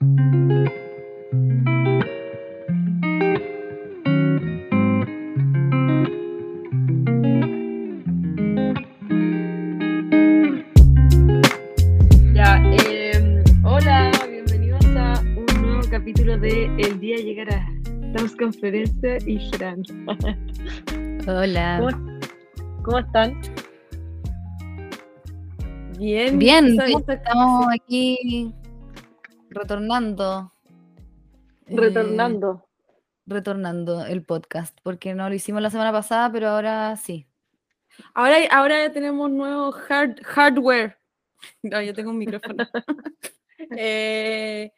Ya, em, hola, bienvenidos a un nuevo capítulo de El día llegará. Estamos conferencia y Gerán. Hola. ¿Cómo, cómo están? Bien. Bien, estamos aquí retornando. eh, Retornando. retornando el podcast, porque no lo hicimos la semana pasada, pero ahora sí. Ahora, ahora ya tenemos nuevo hard, hardware. No, yo tengo un micrófono. Eh,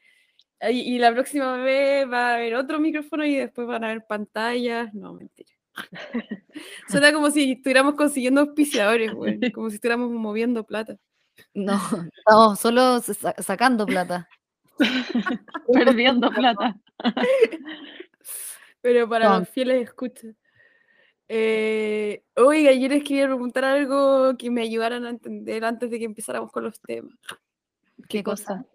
y, y la próxima vez va a haber otro micrófono y después van a haber pantallas. No, mentira. Suena como si estuviéramos consiguiendo auspiciadores, güey. Como si estuviéramos moviendo plata. No, estamos solo sa- sacando plata. Perdiendo plata. Pero para No. los fieles escuchas. Eh, oiga, yo les quería preguntar algo que me ayudaran a entender antes de que empezáramos con los temas. ¿Qué cosa?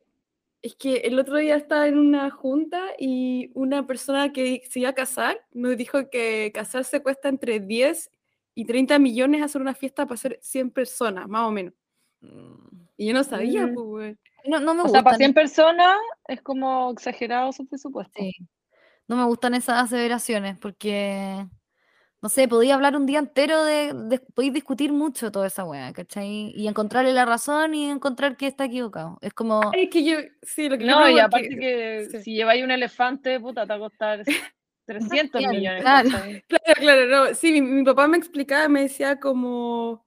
Es que el otro día estaba en una junta y una persona que se iba a casar nos dijo que casarse cuesta entre 10 y 30 millones hacer una fiesta para hacer 100 personas, más o menos. Y yo no sabía, Mm. pues. No, no me O sea, para gustan, 100 personas es como exagerado su presupuesto. sí, no me gustan esas aseveraciones, porque, no sé, podía hablar un día entero de, de podéis discutir mucho toda esa weá, ¿cachai? Y encontrarle la razón y encontrar que está equivocado. Es como, Ay, es que yo, sí, lo que No, y aparte que sí. si lleváis un elefante, puta, te va a costar 300 Claro, millones. claro. Claro, claro, no. Sí, mi, mi papá me explicaba, me decía como,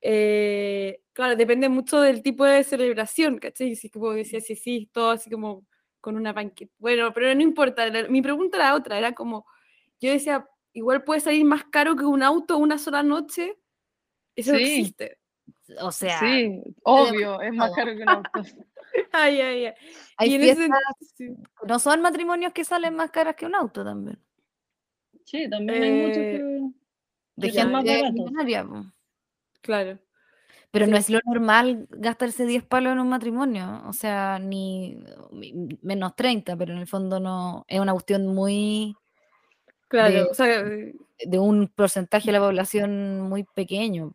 eh, claro, depende mucho del tipo de celebración, ¿cachai? Sí, como decía, sí, sí, todo así como con una banqueta. Bueno, pero no importa, la- mi pregunta era otra, era como, yo decía, igual puede salir más caro que un auto una sola noche, eso Sí. existe. o sea, Sí, obvio, es más caro que un auto. Ay, ay, ay. hay Y ese no son matrimonios que salen más caras que un auto también. Sí, también hay muchos Eh, que... De Que más gente baratos. Claro. Pero no es lo normal gastarse 10 palos en un matrimonio, o sea, ni menos 30, pero en el fondo no, es una cuestión muy Claro, de, o sea, eh, de un porcentaje de la población muy pequeño.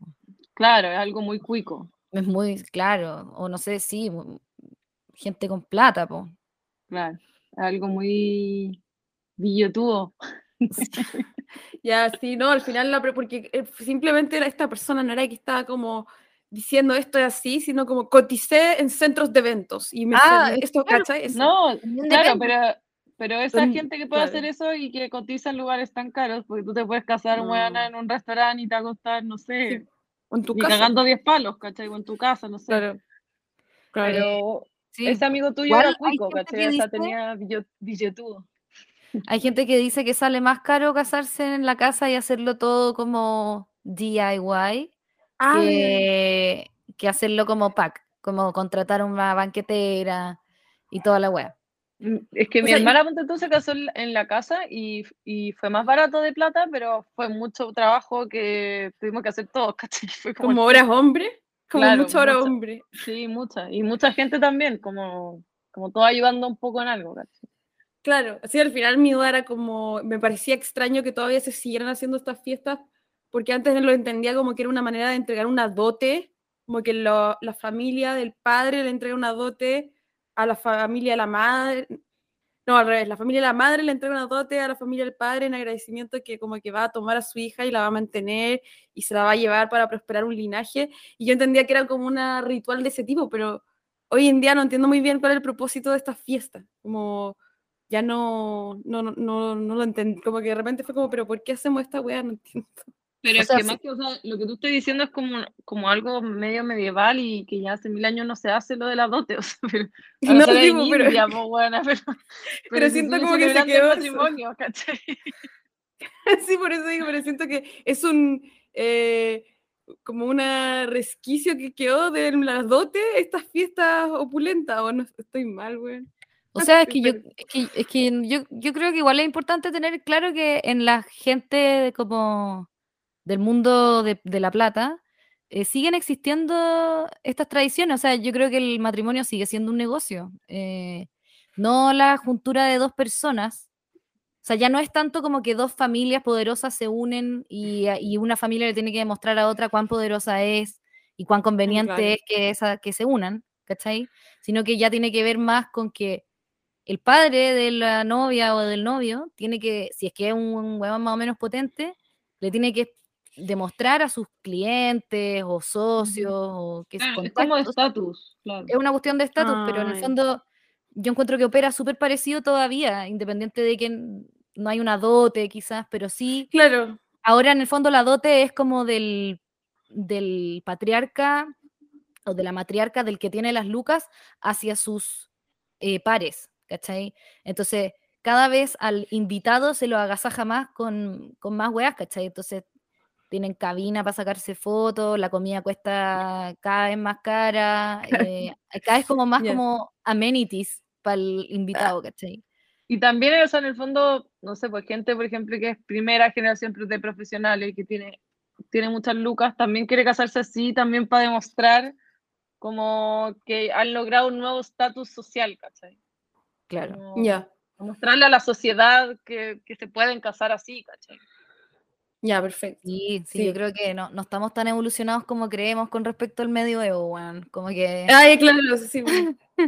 Claro, es algo muy cuico. es muy claro, o no sé, sí, gente con plata, po. Claro, es algo muy billotudo. Ya, sí, no, al final, la, porque eh, simplemente esta persona no era que estaba como diciendo esto es así, sino como coticé en centros de eventos y me Ah, salió es esto, claro, ¿cachai? Eso. No, claro, pero, pero esa Son- gente que puede hacer claro. eso y que cotiza en lugares tan caros, porque tú te puedes casar No. weona, en un restaurante y te va a costar, no sé, Sí, o en tu ni casa. cagando 10 palos, ¿cachai? O en tu casa, no sé. Claro. Claro. Pero Sí, ese amigo tuyo era cuico, ¿cachai? O sea, tenía billo- billetudo. Hay gente que dice que sale más caro casarse en la casa y hacerlo todo como DIY Ah, que, que hacerlo como pack, como contratar una banquetera y toda la wea. Mm, Es que O mi sea, hermana ponte tú se casó en la- en la casa y, y fue más barato de plata, pero fue mucho trabajo que tuvimos que hacer todos, ¿cachai? Fue como, como horas hombre, como Claro, mucha hora mucha. hombre. Sí, mucha. Y mucha gente también, como, como todo ayudando un poco en algo, ¿cachai? Claro, así al final mi duda era como, me parecía extraño que todavía se siguieran haciendo estas fiestas, porque antes lo entendía como que era una manera de entregar una dote, como que lo- la familia del padre le entrega una dote a la familia de la madre, no, al revés, la familia de la madre le entrega una dote a la familia del padre en agradecimiento que como que va a tomar a su hija y la va a mantener y se la va a llevar para prosperar un linaje, y yo entendía que era como un ritual de ese tipo, pero hoy en día no entiendo muy bien cuál es el propósito de estas fiestas, como ya no, no, no, no, no lo entendí, como que de repente fue como, pero ¿por qué hacemos esta weá? No entiendo. Pero O es sea, que sí. más que, o sea, lo que tú estás diciendo es como, como algo medio medieval y que ya hace mil años no se hace lo de la dote, o sea, pero, No, digo, pero- India, pero, pero, si siento como que se quedó ¿cachai? sí, por eso digo, pero siento que es un, eh, como una resquicio que quedó de las dotes, estas fiestas opulentas, o no estoy mal, weón. O sea, es que yo, es que, es que yo, yo creo que igual es importante tener claro que en la gente de como del mundo de, de la plata eh, siguen existiendo estas tradiciones. O sea, yo creo que el matrimonio sigue siendo un negocio. eh, no la juntura de dos personas. O sea, ya no es tanto como que dos familias poderosas se unen y, y una familia le tiene que demostrar a otra cuán poderosa es y cuán conveniente claro. es que, esa, que se unan, ¿cachai? Sino que ya tiene que ver más con que el padre de la novia o del novio tiene que, si es que es un huevón más o menos potente, le tiene que demostrar a sus clientes o socios o que Claro, es como de estatus, claro. es una cuestión de estatus, pero en el fondo yo encuentro que opera súper parecido todavía, independiente de que no hay una dote quizás, pero sí, Claro, ahora en el fondo la dote es como del, del patriarca o de la matriarca del que tiene las lucas hacia sus eh, pares, ¿cachai? Entonces, cada vez al invitado se lo agasaja más con, con más weas, ¿cachai? Entonces, tienen cabina para sacarse fotos, la comida cuesta cada vez más cara, eh, cada vez como más como amenities para el invitado, ¿cachai? Y también, o sea, en el fondo, no sé, pues gente, por ejemplo, que es primera generación de profesionales y que tiene, tiene muchas lucas, también quiere casarse así, también para demostrar como que han logrado un nuevo estatus social, ¿cachai? Claro. Como ya, Mostrarle a la sociedad que, que se pueden casar así, ¿cachai? ya, perfecto. Sí, sí, yo creo que no, no estamos tan evolucionados como creemos con respecto al medioevo, weón. Como que... Ay, claro, sí. no,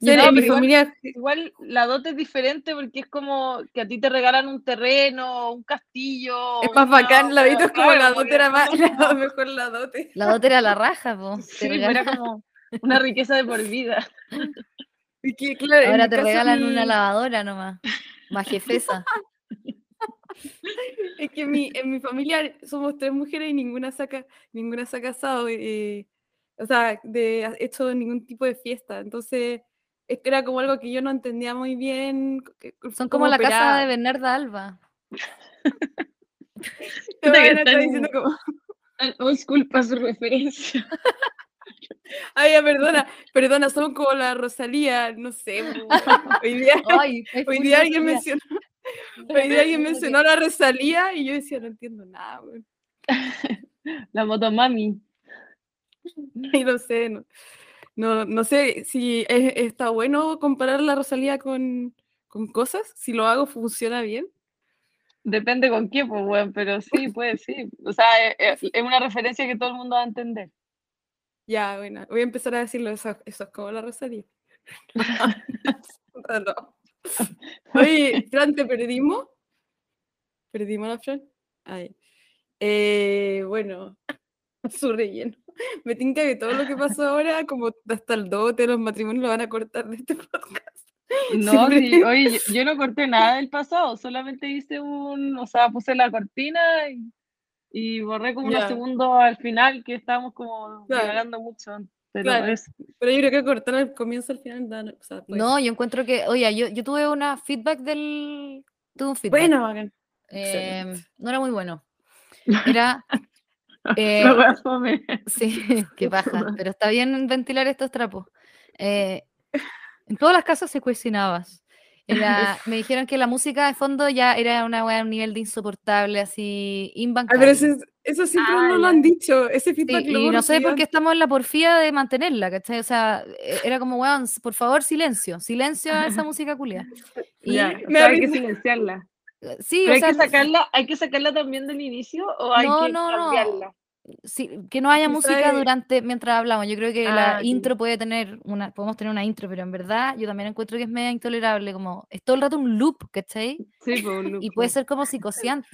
mi igual- familia, Igual la dote es diferente porque es como que a ti te regalan un terreno, un castillo. es más una- bacán, la Vito es como claro, la dote era más, la mejor la dote. La dote era la raja, po. Sí, era como una riqueza de por vida. Y que, claro, en Ahora te regalan mi- una lavadora nomás. Más jefesa. Es que mi, en mi familia somos tres mujeres y ninguna saca, ninguna se ha casado, eh, o sea, de ha hecho ningún tipo de fiesta. Entonces, es que era como algo que yo no entendía muy bien. que- Son como la casa de Bernarda Alba. Te van a estar diciendo como, Old school para su referencia. Ay, perdona, perdona, son como la Rosalía, no sé. Hoy día, Ay, hoy día alguien mencionó, hoy día alguien mencionó a la Rosalía y yo decía, no entiendo nada, weón. La motomami. Y no sé, no, no, no sé si es- está bueno comparar la Rosalía con, con cosas, si lo hago funciona bien. Depende con qué, pues, weón, pero sí, puede, sí. O sea, es, es- es una referencia que todo el mundo va a entender. Ya, bueno, voy a empezar a decirlo, eso, eso es como la Rosalía. No, no. Oye, Fran, ¿te perdimos? ¿Perdimos la Fran? Ay. Eh, bueno, su relleno. Me tinca que todo lo que pasó ahora, como hasta el dote, los matrimonios, lo van a cortar de este podcast. No, sí, oye, yo, yo no corté nada del pasado, solamente hice un, o sea, puse la cortina y, y borré como Ya. unos segundos al final que estábamos como Claro. divagando mucho. Pero Claro. es, Pero yo creo que cortar al comienzo al final, da- o sea, puede No, yo encuentro que, oye, yo, yo tuve una feedback del. Tuve un feedback. Bueno, bacán. eh, no era muy bueno. Era. eh. Sí, qué paja, pero está bien ventilar estos trapos. Eh, en todas las casas se cocinabas. Era- me dijeron que la música de fondo ya era una weá a un nivel de insoportable, así imbancable. pero ese- eso siempre Ah, no lo han dicho. Ese Sí, feedback lo y no sé por qué estamos en la porfía de mantenerla, ¿cachai? O sea, e- era como, weón, por favor, silencio, silencio a esa música culia. Y Ya, me o sea, da hay que silenciarla. sí, Pero o hay sea, que sacarla, hay que sacarla también del inicio o hay No, que no, no. Sí, que no haya música durante mientras hablamos. Yo creo que Ah, la ok. intro puede tener una, podemos tener una intro, pero en verdad yo también encuentro que es media intolerable, como es todo el rato un loop, ¿cachai? Sí, pues, un loop, Y puede ser como psicociante,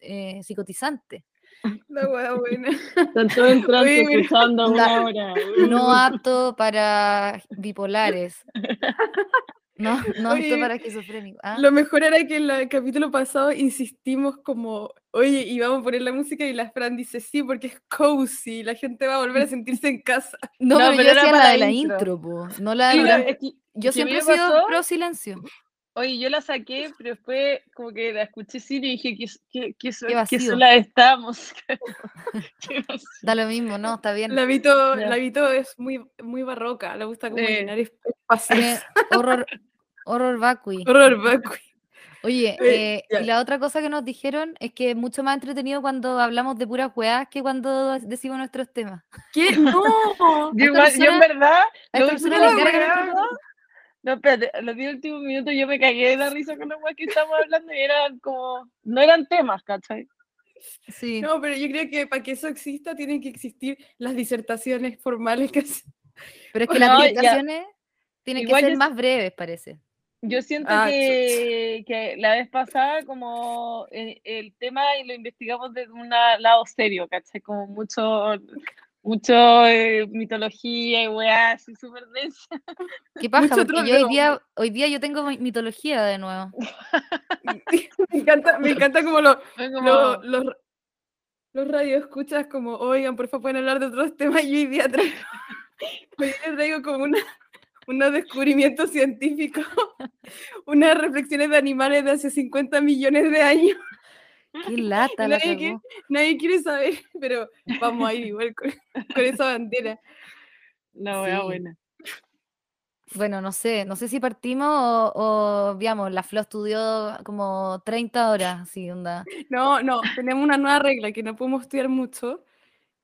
eh, psicotizante. La buena. Están todos en trance Oye, mira, escuchando una hora. No apto para bipolares. No, no apto para esquizofrénicos. ¿ah? Lo mejor era que en el capítulo pasado insistimos como, oye, y vamos a poner la música y la Fran dice sí porque es cozy, la gente va a volver a sentirse en casa. No, No, pero, pero yo era decía para la de la intro. intro, po, no la Sí, de la- es que- Yo que siempre he sido pro silencio. Oye, yo la saqué, pero después como que la escuché sin y dije Qué que vacío. sola estamos. Qué. Da lo mismo, ¿no? Está bien. La Vito, la Vito es muy, muy barroca, le gusta como Sí. llenar espacios. Tiene horror, horror vacui. Horror vacui. Oye, Eh, eh, y la otra cosa que nos dijeron es que es mucho más entretenido cuando hablamos de puras weas que cuando decimos nuestros temas. ¿Qué? No. Yo, igual- yo en persona- verdad, lo persona hago- No, espérate, a los 10 últimos minutos yo me cagué de la risa con los que estábamos hablando y eran como, no eran temas, ¿cachai? Sí. No, pero yo creo que para que eso exista tienen que existir las disertaciones formales que se- Pero es que las ya. explicaciones tienen Igual que ser yo- más breves, parece. Yo siento Ah, que, que la vez pasada como el, el tema y lo investigamos desde un lado serio, ¿cachai? Como mucho, mucho eh, mitología y weá, así súper densa. ¿Qué pasa? Mucho Porque yo hoy día, hoy día yo tengo mi- mitología de nuevo. me encanta, me encanta como lo, Fue como, lo- los, los radioescuchas como, oigan, por favor pueden hablar de otros temas y hoy día traigo, hoy día traigo como una, unos descubrimientos científicos, unas reflexiones de animales de hace 50 millones de años. Qué lata la nadie que- cagó. Nadie quiere saber, pero vamos a ir igual con, con esa bandera. la Sí. buena. Bueno, no sé, no sé si partimos o, o digamos, la Flo estudió como 30 horas, así, onda. No, no, tenemos una nueva regla que no podemos estudiar mucho.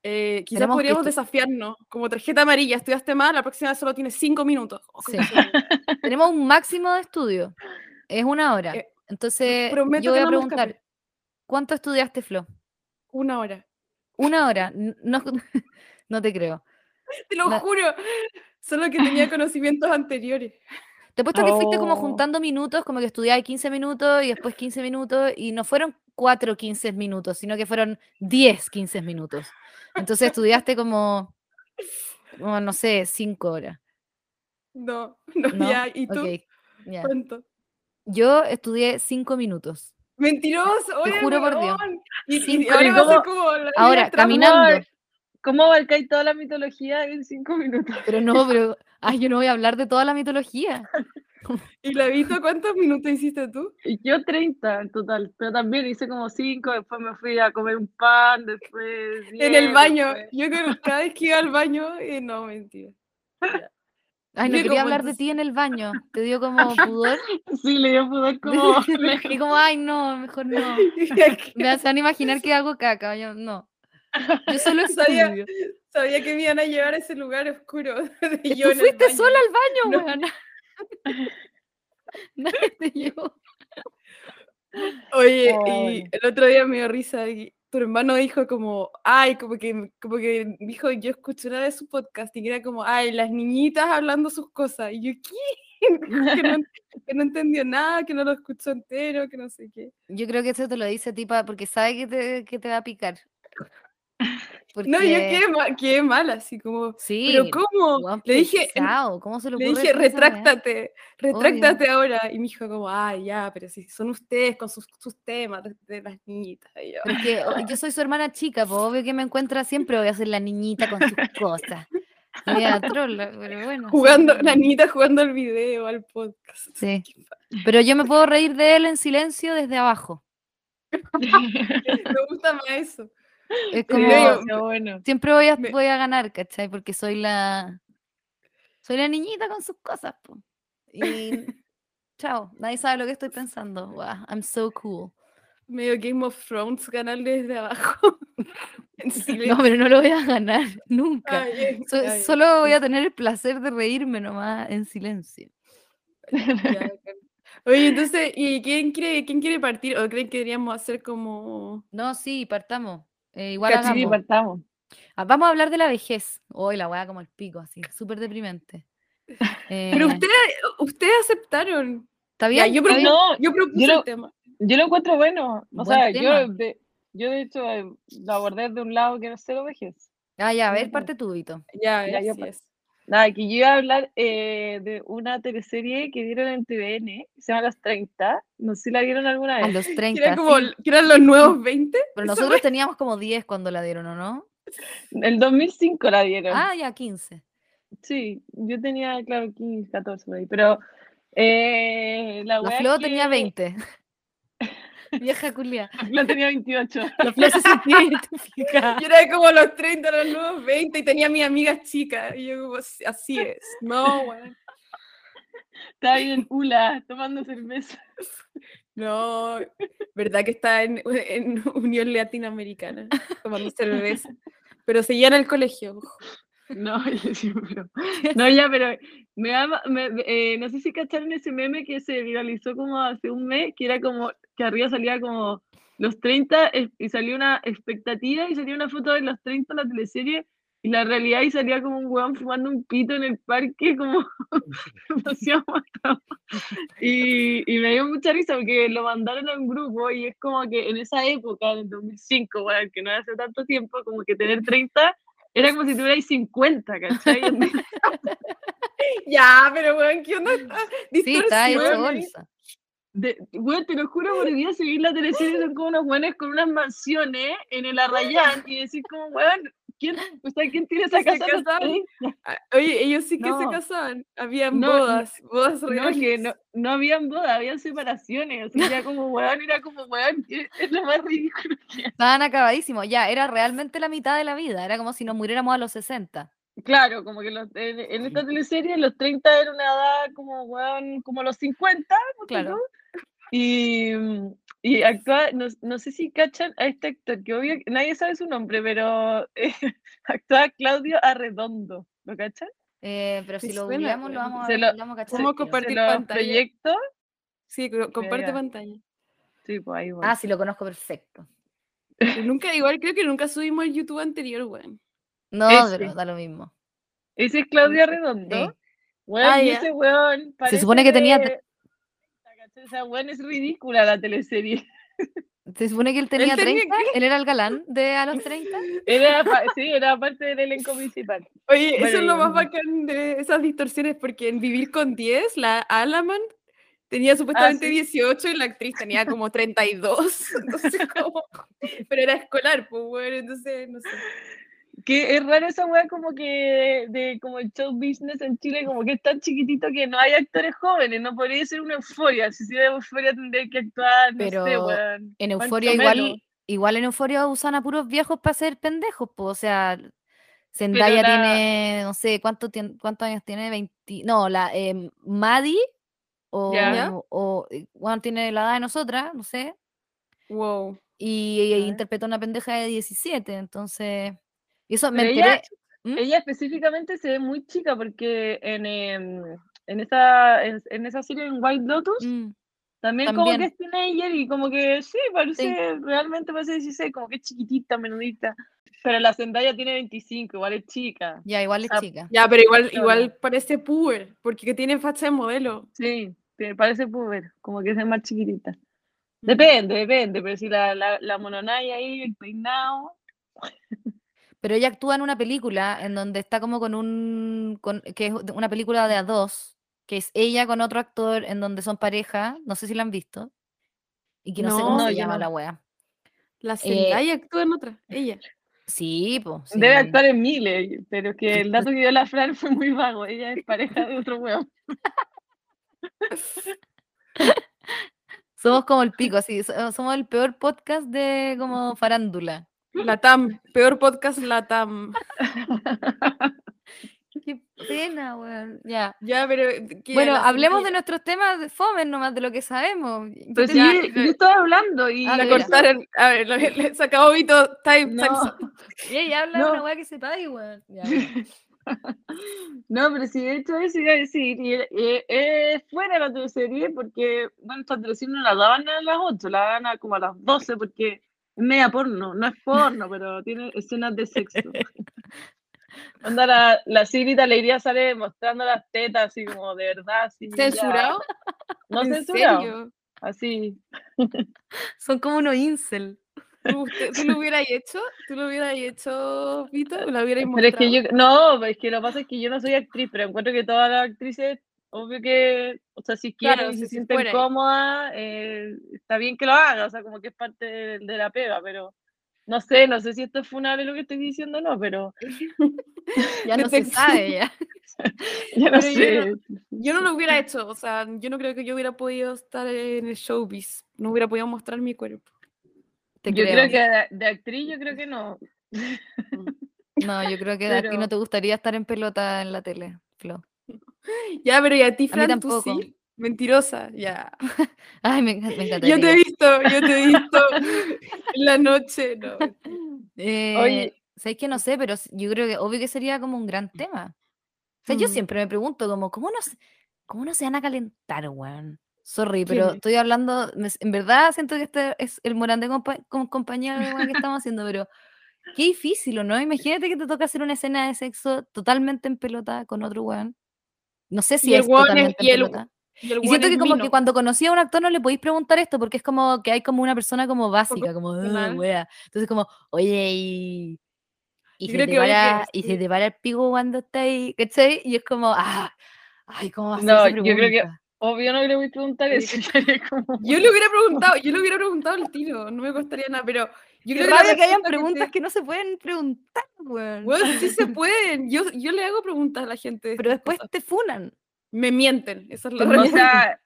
Eh, quizás que podríamos desafiarnos, como tarjeta amarilla, estudiaste mal, la próxima vez solo tienes cinco minutos. Sí. Tenemos un máximo de estudio, es una hora. Eh, Entonces, prometo yo voy a preguntar, ¿cuánto estudiaste, Flo? Una hora. Una hora, no, no te creo. Te lo juro. Solo que tenía conocimientos anteriores. Te he puesto que fuiste como Oh. juntando minutos, como que estudiabas 15 minutos y después 15 minutos, y no fueron 4 15 minutos, sino que fueron 10 15 minutos. Entonces estudiaste como, como, no sé, 5 horas. No, no, ¿no? ya. ¿Y tú? Ok, ya. ¿Cuánto? Yo estudié 5 minutos. Mentiroso, oye, juro por Dios. Y, y Cinco ahora va a ser minutos. como la Ahora, caminando. ¿Cómo abarcáis toda la mitología en cinco minutos? Pero no, pero, ay, yo no voy a hablar de toda la mitología. ¿Y la Vito cuántos minutos hiciste tú? Yo 30 en total, pero también hice como 5, después me fui a comer un pan, después... en el 10, baño. después- Yo cada vez que iba al baño, eh, no, mentira. Ay, no Yo quería hablar de ti en el baño. Te dio como pudor. Sí, le dio pudor como... Y como, ay, no, mejor no. Me hacían imaginar que hago caca. Yo, no. Yo solo Sabía-. Sabía que me iban a llevar a ese lugar oscuro. De yo Tú fuiste baño. sola al baño, No. weón. Nadie te llevó. Oye, Oh, y el otro día me dio risa y tu hermano dijo como, ay, como que, como que dijo, yo escuché una vez su podcast y que era como, ay, las niñitas hablando sus cosas. Y yo, ¿qué? que, no, que no entendió nada, que no lo escuchó entero, que no sé qué. Yo creo que eso te lo dice tipa porque sabe que te, que te va a picar. Porque, No, yo quedé, ma- quedé mal, así como, Sí, pero ¿cómo? Le dije, pesado, ¿Cómo se le le dije, retráctate, retráctate ahora. Y me dijo como, ay, ya, pero si son ustedes con sus, sus temas de, de las niñitas. Y yo, Porque yo soy su hermana chica, pues obvio que me encuentra siempre voy a ser la niñita con sus cosas. Trola, pero bueno. jugando, pero- la niñita jugando al video, al podcast. Sí. Pero yo me puedo reír de él en silencio desde abajo. Me gusta más eso. Es como, bueno. siempre voy a, voy a ganar, ¿cachai? Porque soy la soy la niñita con sus cosas, po. Y chao, nadie sabe lo que estoy pensando. Wow, I'm so cool. Medio Game of Thrones ganar desde abajo. No, pero no lo voy a ganar nunca. So- solo voy a tener el placer de reírme nomás en silencio. Oye, entonces, ¿y quién quiere, quién quiere partir? ¿O creen que deberíamos hacer como... No, sí, partamos. Eh, igual Cachín, Sí, hagamos. partamos. Ah, Vamos a hablar de la vejez. Hoy la weá como el pico, así, súper deprimente. Pero Eh, ustedes, ustedes aceptaron. ¿Está Ya, bien? yo, ¿Está bien? No, yo propuse yo lo- el tema. Yo lo encuentro bueno. O Buen sea, yo de, yo de hecho eh, lo abordé de un lado que no sé lo vejez. Ah, ya, a ver, parte tú, Vito. Ya, Ya, yo es. Nada, que yo iba a hablar eh, de una teleserie que dieron en TVN, que se llama Los 30. No sé si la vieron alguna A vez. los Que 30. era como, sí. que eran los nuevos 20. Pero nosotros teníamos como 10 cuando la dieron, ¿o no? El 2005 la dieron. Ah, ya, 15. Sí, yo tenía, claro, 15, 14 por ahí. Pero eh, la La Flo es tenía que- 20. Vieja culia. La Flo tenía 28. La Flo se. Yo era como los 30, los nuevos 20 y tenía mis amigas chicas. Y yo como, "Sí, así es. No. Estaba ahí en Ula tomando cerveza. No, verdad que está en, en Unión Latinoamericana tomando cerveza. Pero seguía en el colegio. No, yo sí, pero- no, ya, pero me da- me- eh, no sé si cacharon ese meme que se viralizó como hace un mes, que era como que arriba salía como los 30 eh, y salió una expectativa y salía una foto de los 30 en la teleserie y la realidad y salía como un weón fumando un pito en el parque, como demasiado. Y, y me dio mucha risa porque lo mandaron a un grupo y es como que en esa época, en el 2005, weón, que no hace tanto tiempo, como que tener 30 era como si tuvierais 50, ¿cachai? Ya, pero weón, ¿qué onda? Sí, está hecho bolsa. De, weón, te lo juro por Dios, seguir la teleserie son como unos weones con unas mansiones en el Arrayán y decir como, weón, ¿quién, o sea, ¿quién tiene esa Se casa? a los casaron. 30? Ah, Oye, ellos sí que se No. casaban. Habían No, bodas, bodas No, reales. que no, no habían bodas, habían separaciones, así ya como, weón, era como, weón, es es lo más ridículo que. Estaban acabadísimos. Ya, era realmente la mitad de la vida. Era como si nos muriéramos a los 60. Claro, como que los- en, en esta teleserie los 30 era una edad como, weón, como los 50, ponte Claro. Y, y actúa, no, no sé si cachan a este actor, que obvio que nadie sabe su nombre, pero eh, actúa Claudio Arredondo, ¿lo cachan? Eh, pero si lo googleamos, lo vamos a, lo- lo vamos a cachar. ¿Cómo al tiro. compartir pantalla? proyectos, Sí, co- comparte pantalla. sí, pues ahí voy. Ah, sí, lo conozco perfecto. Pero nunca, igual creo que nunca subimos el YouTube anterior, weón. No, Ese. pero da lo mismo. Ese es Claudio Arredondo. Sí. Weón, Ah, ese weón Se supone que tenía. O sea, es ridícula la teleserie. Se supone que él tenía tenía 30, él era el galán de a los 30. Era, sí, era parte del elenco principal. Oye, eso es lo más bacán de esas distorsiones, porque en Vivir con 10, la Alaman tenía supuestamente sí. 18 y la actriz tenía como 32. Entonces, como... Pero era escolar, pues, bueno, entonces, no sé. Que es raro esa weá como que de como el show business en Chile, como que es tan chiquitito que no hay actores jóvenes, no podría ser una euforia. Si hubiera euforia tendría que actuar, no sé, Pero weón. En Euforia igual, igual en Euforia usan a puros viejos para ser pendejos, pues, o sea, Zendaya la- tiene, no sé, ¿cuánto ¿cuántos años tiene? 20, no, la em, Maddie, o, Ya. o eh, bueno, tiene la edad de nosotras, no sé, Wow. y, A ver. interpretó una pendeja de 17, entonces, y eso me Pero ella- enteré, ¿Mm? Ella específicamente se ve muy chica porque en, em, en, esa, en, en esa serie en White Lotus mm, también, como que es teenager y como que sí, parece, realmente parece 16, como que es chiquitita, menudita. Pero la Zendaya tiene 25, igual es chica. ya, igual es chica. Ya, pero igual, igual parece puber, porque tiene facha de modelo. Sí, parece puber, como que es más chiquitita. Mm. Depende, depende, pero si la, la, la mononaya ahí, el peinado. Pero ella actúa en una película en donde está como con un, con- que es una película de a dos, que es ella con otro actor en donde son pareja, no sé si la han visto, y que no, sé cómo No, se llama no. la wea. La Eh, Zendaya actúa en otra, ella. Sí, pues. Debe actuar en miles, pero es que el dato que dio la Fran fue muy vago. Ella es pareja de otro weón. Somos como el pico, así, so- somos el peor podcast de como farándula. La TAM, peor podcast la TAM. Qué pena, weón. Ya. Ya, pero. Bueno, hablemos de nuestros temas de fome nomás, de lo que sabemos. Yo Pues sí, ya, yo estaba hablando y Ah, La cortaron. A ver, le- se acabó Vito. Time, No. Y ella habla de No. una weá que se pague, weón. Ya. No, pero sí, de hecho eso iba a decir, y eh, eh, fuera la teleserie, porque, bueno, esta teleserie no la daban a las 8, la daban a como a las 12, porque es media porno, no es porno, pero tiene escenas de sexo. Onda, la, la Sigrita Alegría sale mostrando las tetas, así como de verdad, así. ya. ¿Censurado? No ¿En censurado, serio? así. Son como unos incel. ¿Tú, usted- ¿Tú lo hubieras hecho? ¿Tú lo hubieras hecho, Vito? ¿O ¿La hubieras Pero es que yo, no, es que lo que pasa es que yo no soy actriz, pero encuentro que todas las actrices, obvio que, o sea, si quieren Claro, y se se sienten fuera cómodas, eh, está bien que lo haga, o sea, como que es parte de, de la pega, pero no sé, no sé si esto es funable lo que estoy diciendo o no, pero Ya no se sabe, ya. ya no Pero yo sé. Yo no lo hubiera hecho, o sea, yo no creo que yo hubiera podido estar en el showbiz, no hubiera podido mostrar mi cuerpo. Te Yo creo. creo que de, de actriz, yo creo que no. No, yo creo que a ti no Pero- te gustaría estar en pelota en la tele, Flo. Ya, pero ¿y a ti, A mí Fran, tú sí? Mentirosa, ya. Ay, me, enca- me encantaría. Yo te he visto, yo te he visto en la noche, no. Eh, Oye, ¿Sabéis que no sé? Pero yo creo que obvio que sería como un gran tema. O sea, yo Mm. siempre me pregunto como, ¿cómo no, cómo no se van a calentar, weón? Sorry, pero estoy hablando, en verdad siento que este es el Morandé compa- con compañía de weón que estamos haciendo, pero qué difícil, ¿o no? Imagínate que te toca hacer una escena de sexo totalmente en pelota con otro weón. No sé si Y el es totalmente y el-. Y, el Y siento que como mino. que cuando conocí a un actor no le podéis preguntar esto porque es como que hay como una persona como básica, como, "Ah, profesional. wea". Entonces como, oye, y, y se te que para, y se te para el pico cuando está ahí, ¿cachai? Y es como, ah, ay, ¿cómo va a ser No, yo creo que-? Obvio no le voy a preguntar eso. Yo le hubiera preguntado, yo le hubiera preguntado al tiro, no me costaría nada, pero yo creo que que hayan preguntas te- que no se pueden preguntar, weón. Weón, sí se pueden. Yo, yo le hago preguntas a la gente. Pero después cosas. te funan. me mienten. Esa es la Te O sea,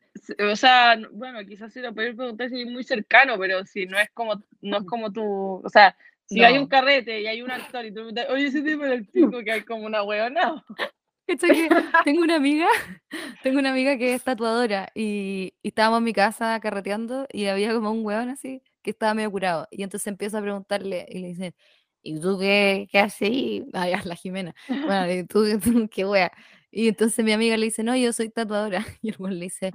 o sea, bueno, quizás sí lo podéis preguntar si es muy cercano, pero si no es como, no es como tu, o sea, si hay un No. carrete y hay un actor y tú preguntas, oye, ese tipo del pico que hay como una. ¿Cachai que tengo una amiga, tengo una amiga que es tatuadora y, y estábamos en mi casa carreteando y había como un hueón así que estaba medio curado. Y entonces empiezo a preguntarle y le dice, ¿y tú qué, qué haces ya, la Jimena. Bueno, ¿y tú, tú qué wea? Y entonces mi amiga le dice, no, yo soy tatuadora. Y el hueón le dice,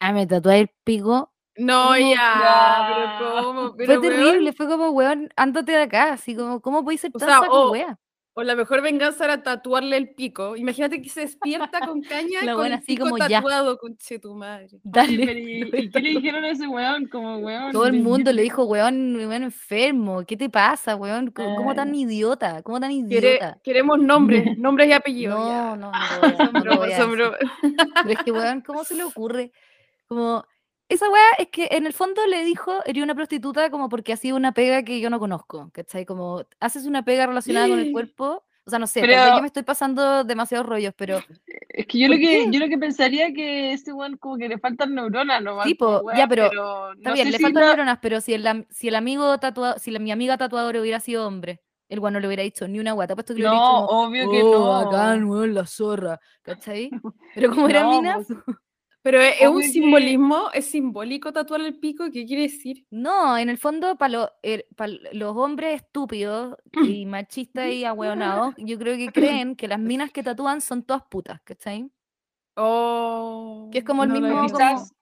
ah, me tatué el pico. No, ¿Cómo? ya, pero ¿cómo? Fue Pero, terrible, weón, fue como, weón, ándate de acá, así como, ¿cómo podéis ser O tan sea, saco wea? O la mejor venganza era tatuarle el pico. Imagínate que se despierta con caña La con buena el así pico como ya. tatuado, conche tu madre. Oye, Dale. pero ¿y, y qué le dijeron a ese weón? Como weón. Todo el mundo le dijo, weón, weón enfermo, ¿qué te pasa, weón? ¿Cómo, cómo tan idiota? ¿Cómo tan idiota? queremos nombres, nombres y apellidos. No, ya. no, no no son decir. bromas. Pero es que, weón, ¿cómo se le ocurre? Como, esa weá es que en el fondo le dijo, eres una prostituta como porque hacía una pega que yo no conozco, ¿cachai? Como, haces una pega relacionada con el cuerpo, o sea, no sé, vez Pero- yo me estoy pasando demasiados rollos, pero Es que yo lo ¿Por que, qué? yo lo que pensaría que ese weón como que le faltan neuronas nomás. Sí, como po, weá, ya, pero no Está bien, sé le si faltan la- neuronas, pero si el, si el amigo tatuado, si la- mi amiga tatuadora hubiera sido hombre, el weón no le hubiera dicho ni una guata, puesto que le hubiera No, dicho como, obvio que oh, no. bacán, weón, la zorra, ¿cachai? Pero como era No, mina, pues, Pero es, es un que- simbolismo, es simbólico tatuar el pico, ¿qué quiere decir? no, en el fondo, para los hombres estúpidos y machistas y ahueonados, yo creo que creen que las minas que tatúan son todas putas, ¿cachai? Oh, Que es como el no lo mismo visto. como- quizás,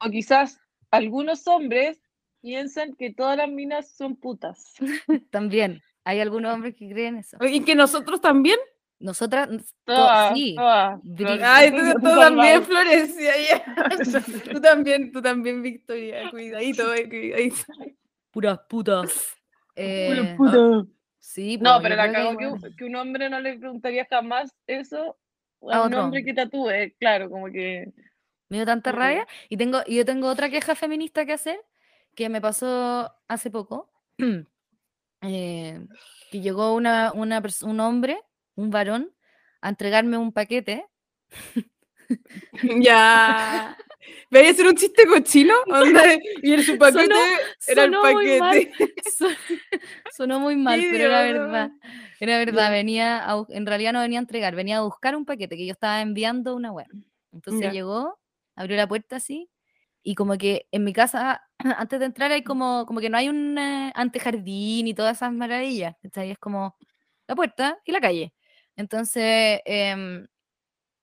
o quizás algunos hombres piensan que todas las minas son putas. También, hay algunos hombres que creen eso. Y que nosotros también. Nosotras, n- to- Todas, sí, todas. Ay, tú, tú también, Florencia. tú también, tú también, Victoria. Cuidadito, eh, cuidadito. puras putas. Eh, Puta. sí, No, po, pero la creo que cagó que, que un hombre no le preguntaría jamás eso A a un otro hombre que tatúe. Claro, como que. Me dio tanta rabia. Y tengo, y yo tengo otra queja feminista que hacer, que me pasó hace poco. eh, que llegó una, una un hombre, un varón, a entregarme un paquete. Ya. ¿Veis hacer un chiste cochino? Y en su paquete Sonó- era el sonó muy mal. paquete. Son- Sonó muy mal, Qué pero era verdad. Era verdad, venía a en realidad no venía a entregar, venía a buscar un paquete que yo estaba enviando una web. Entonces Ya. llegó, abrió la puerta así, y como que en mi casa, antes de entrar, hay como, como que no hay un eh, antejardín y todas esas maravillas. ¿cachai? Es como la puerta y la calle. Entonces, em,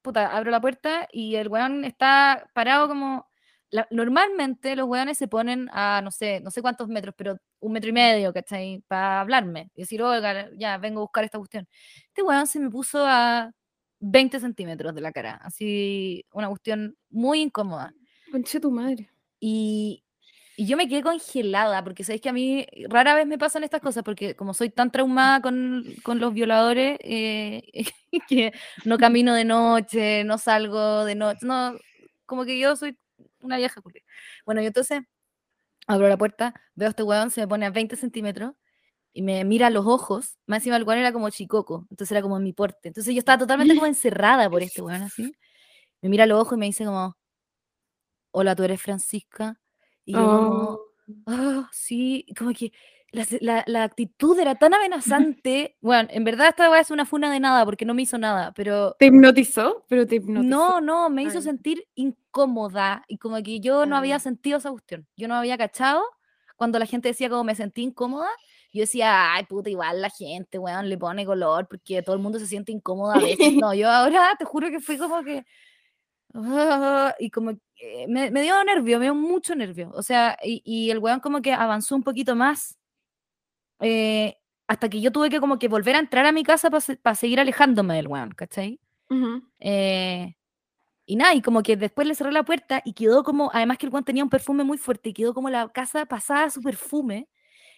puta, abro la puerta y el weón está parado como. la- normalmente los weones se ponen a, no sé, no sé cuántos metros, pero un metro y medio, ¿cachai? Para hablarme y decir, oiga, ya vengo a buscar esta cuestión. Este weón se me puso a 20 centímetros de la cara, así, una cuestión muy incómoda. Conche tu madre. Y, y yo me quedé congelada, porque sabéis que a mí rara vez me pasan estas cosas, porque como soy tan traumada con, con los violadores, eh, que no camino de noche, no salgo de noche, no, como que yo soy una vieja culia. Bueno, y entonces abro la puerta, veo a este weón, se me pone a 20 centímetros y me mira a los ojos, más encima el weón era como chicoco, entonces era como mi porte. Entonces yo estaba totalmente como encerrada por este weón así. Me mira a los ojos y me dice como, hola, tú eres Francisca. Y yo como, Oh. ah, sí, como que la, se- la- la actitud era tan amenazante. Bueno, en verdad esta weá es una funa de nada porque no me hizo nada, pero ¿Te hipnotizó? Pero te hipnotizó. no, no, me hizo Ah, ya. sentir incómoda y como que yo no Ah, había ya. sentido esa cuestión. Yo no había cachado cuando la gente decía como me sentí incómoda, Yo decía, ay, puta, igual la gente, weón, le pone color porque todo el mundo se siente incómodo a veces. No, yo ahora te juro que fui como que. y como que me, me dio nervio, me dio mucho nervio. O sea, y, y el weón como que avanzó un poquito más. eh, hasta que yo tuve que como que volver a entrar a mi casa para seguir alejándome del weón, ¿cachai? Ujú. Eh, y nada, y como que después le cerré la puerta y quedó como, además que el weón tenía un perfume muy fuerte y quedó como la casa pasada a su perfume,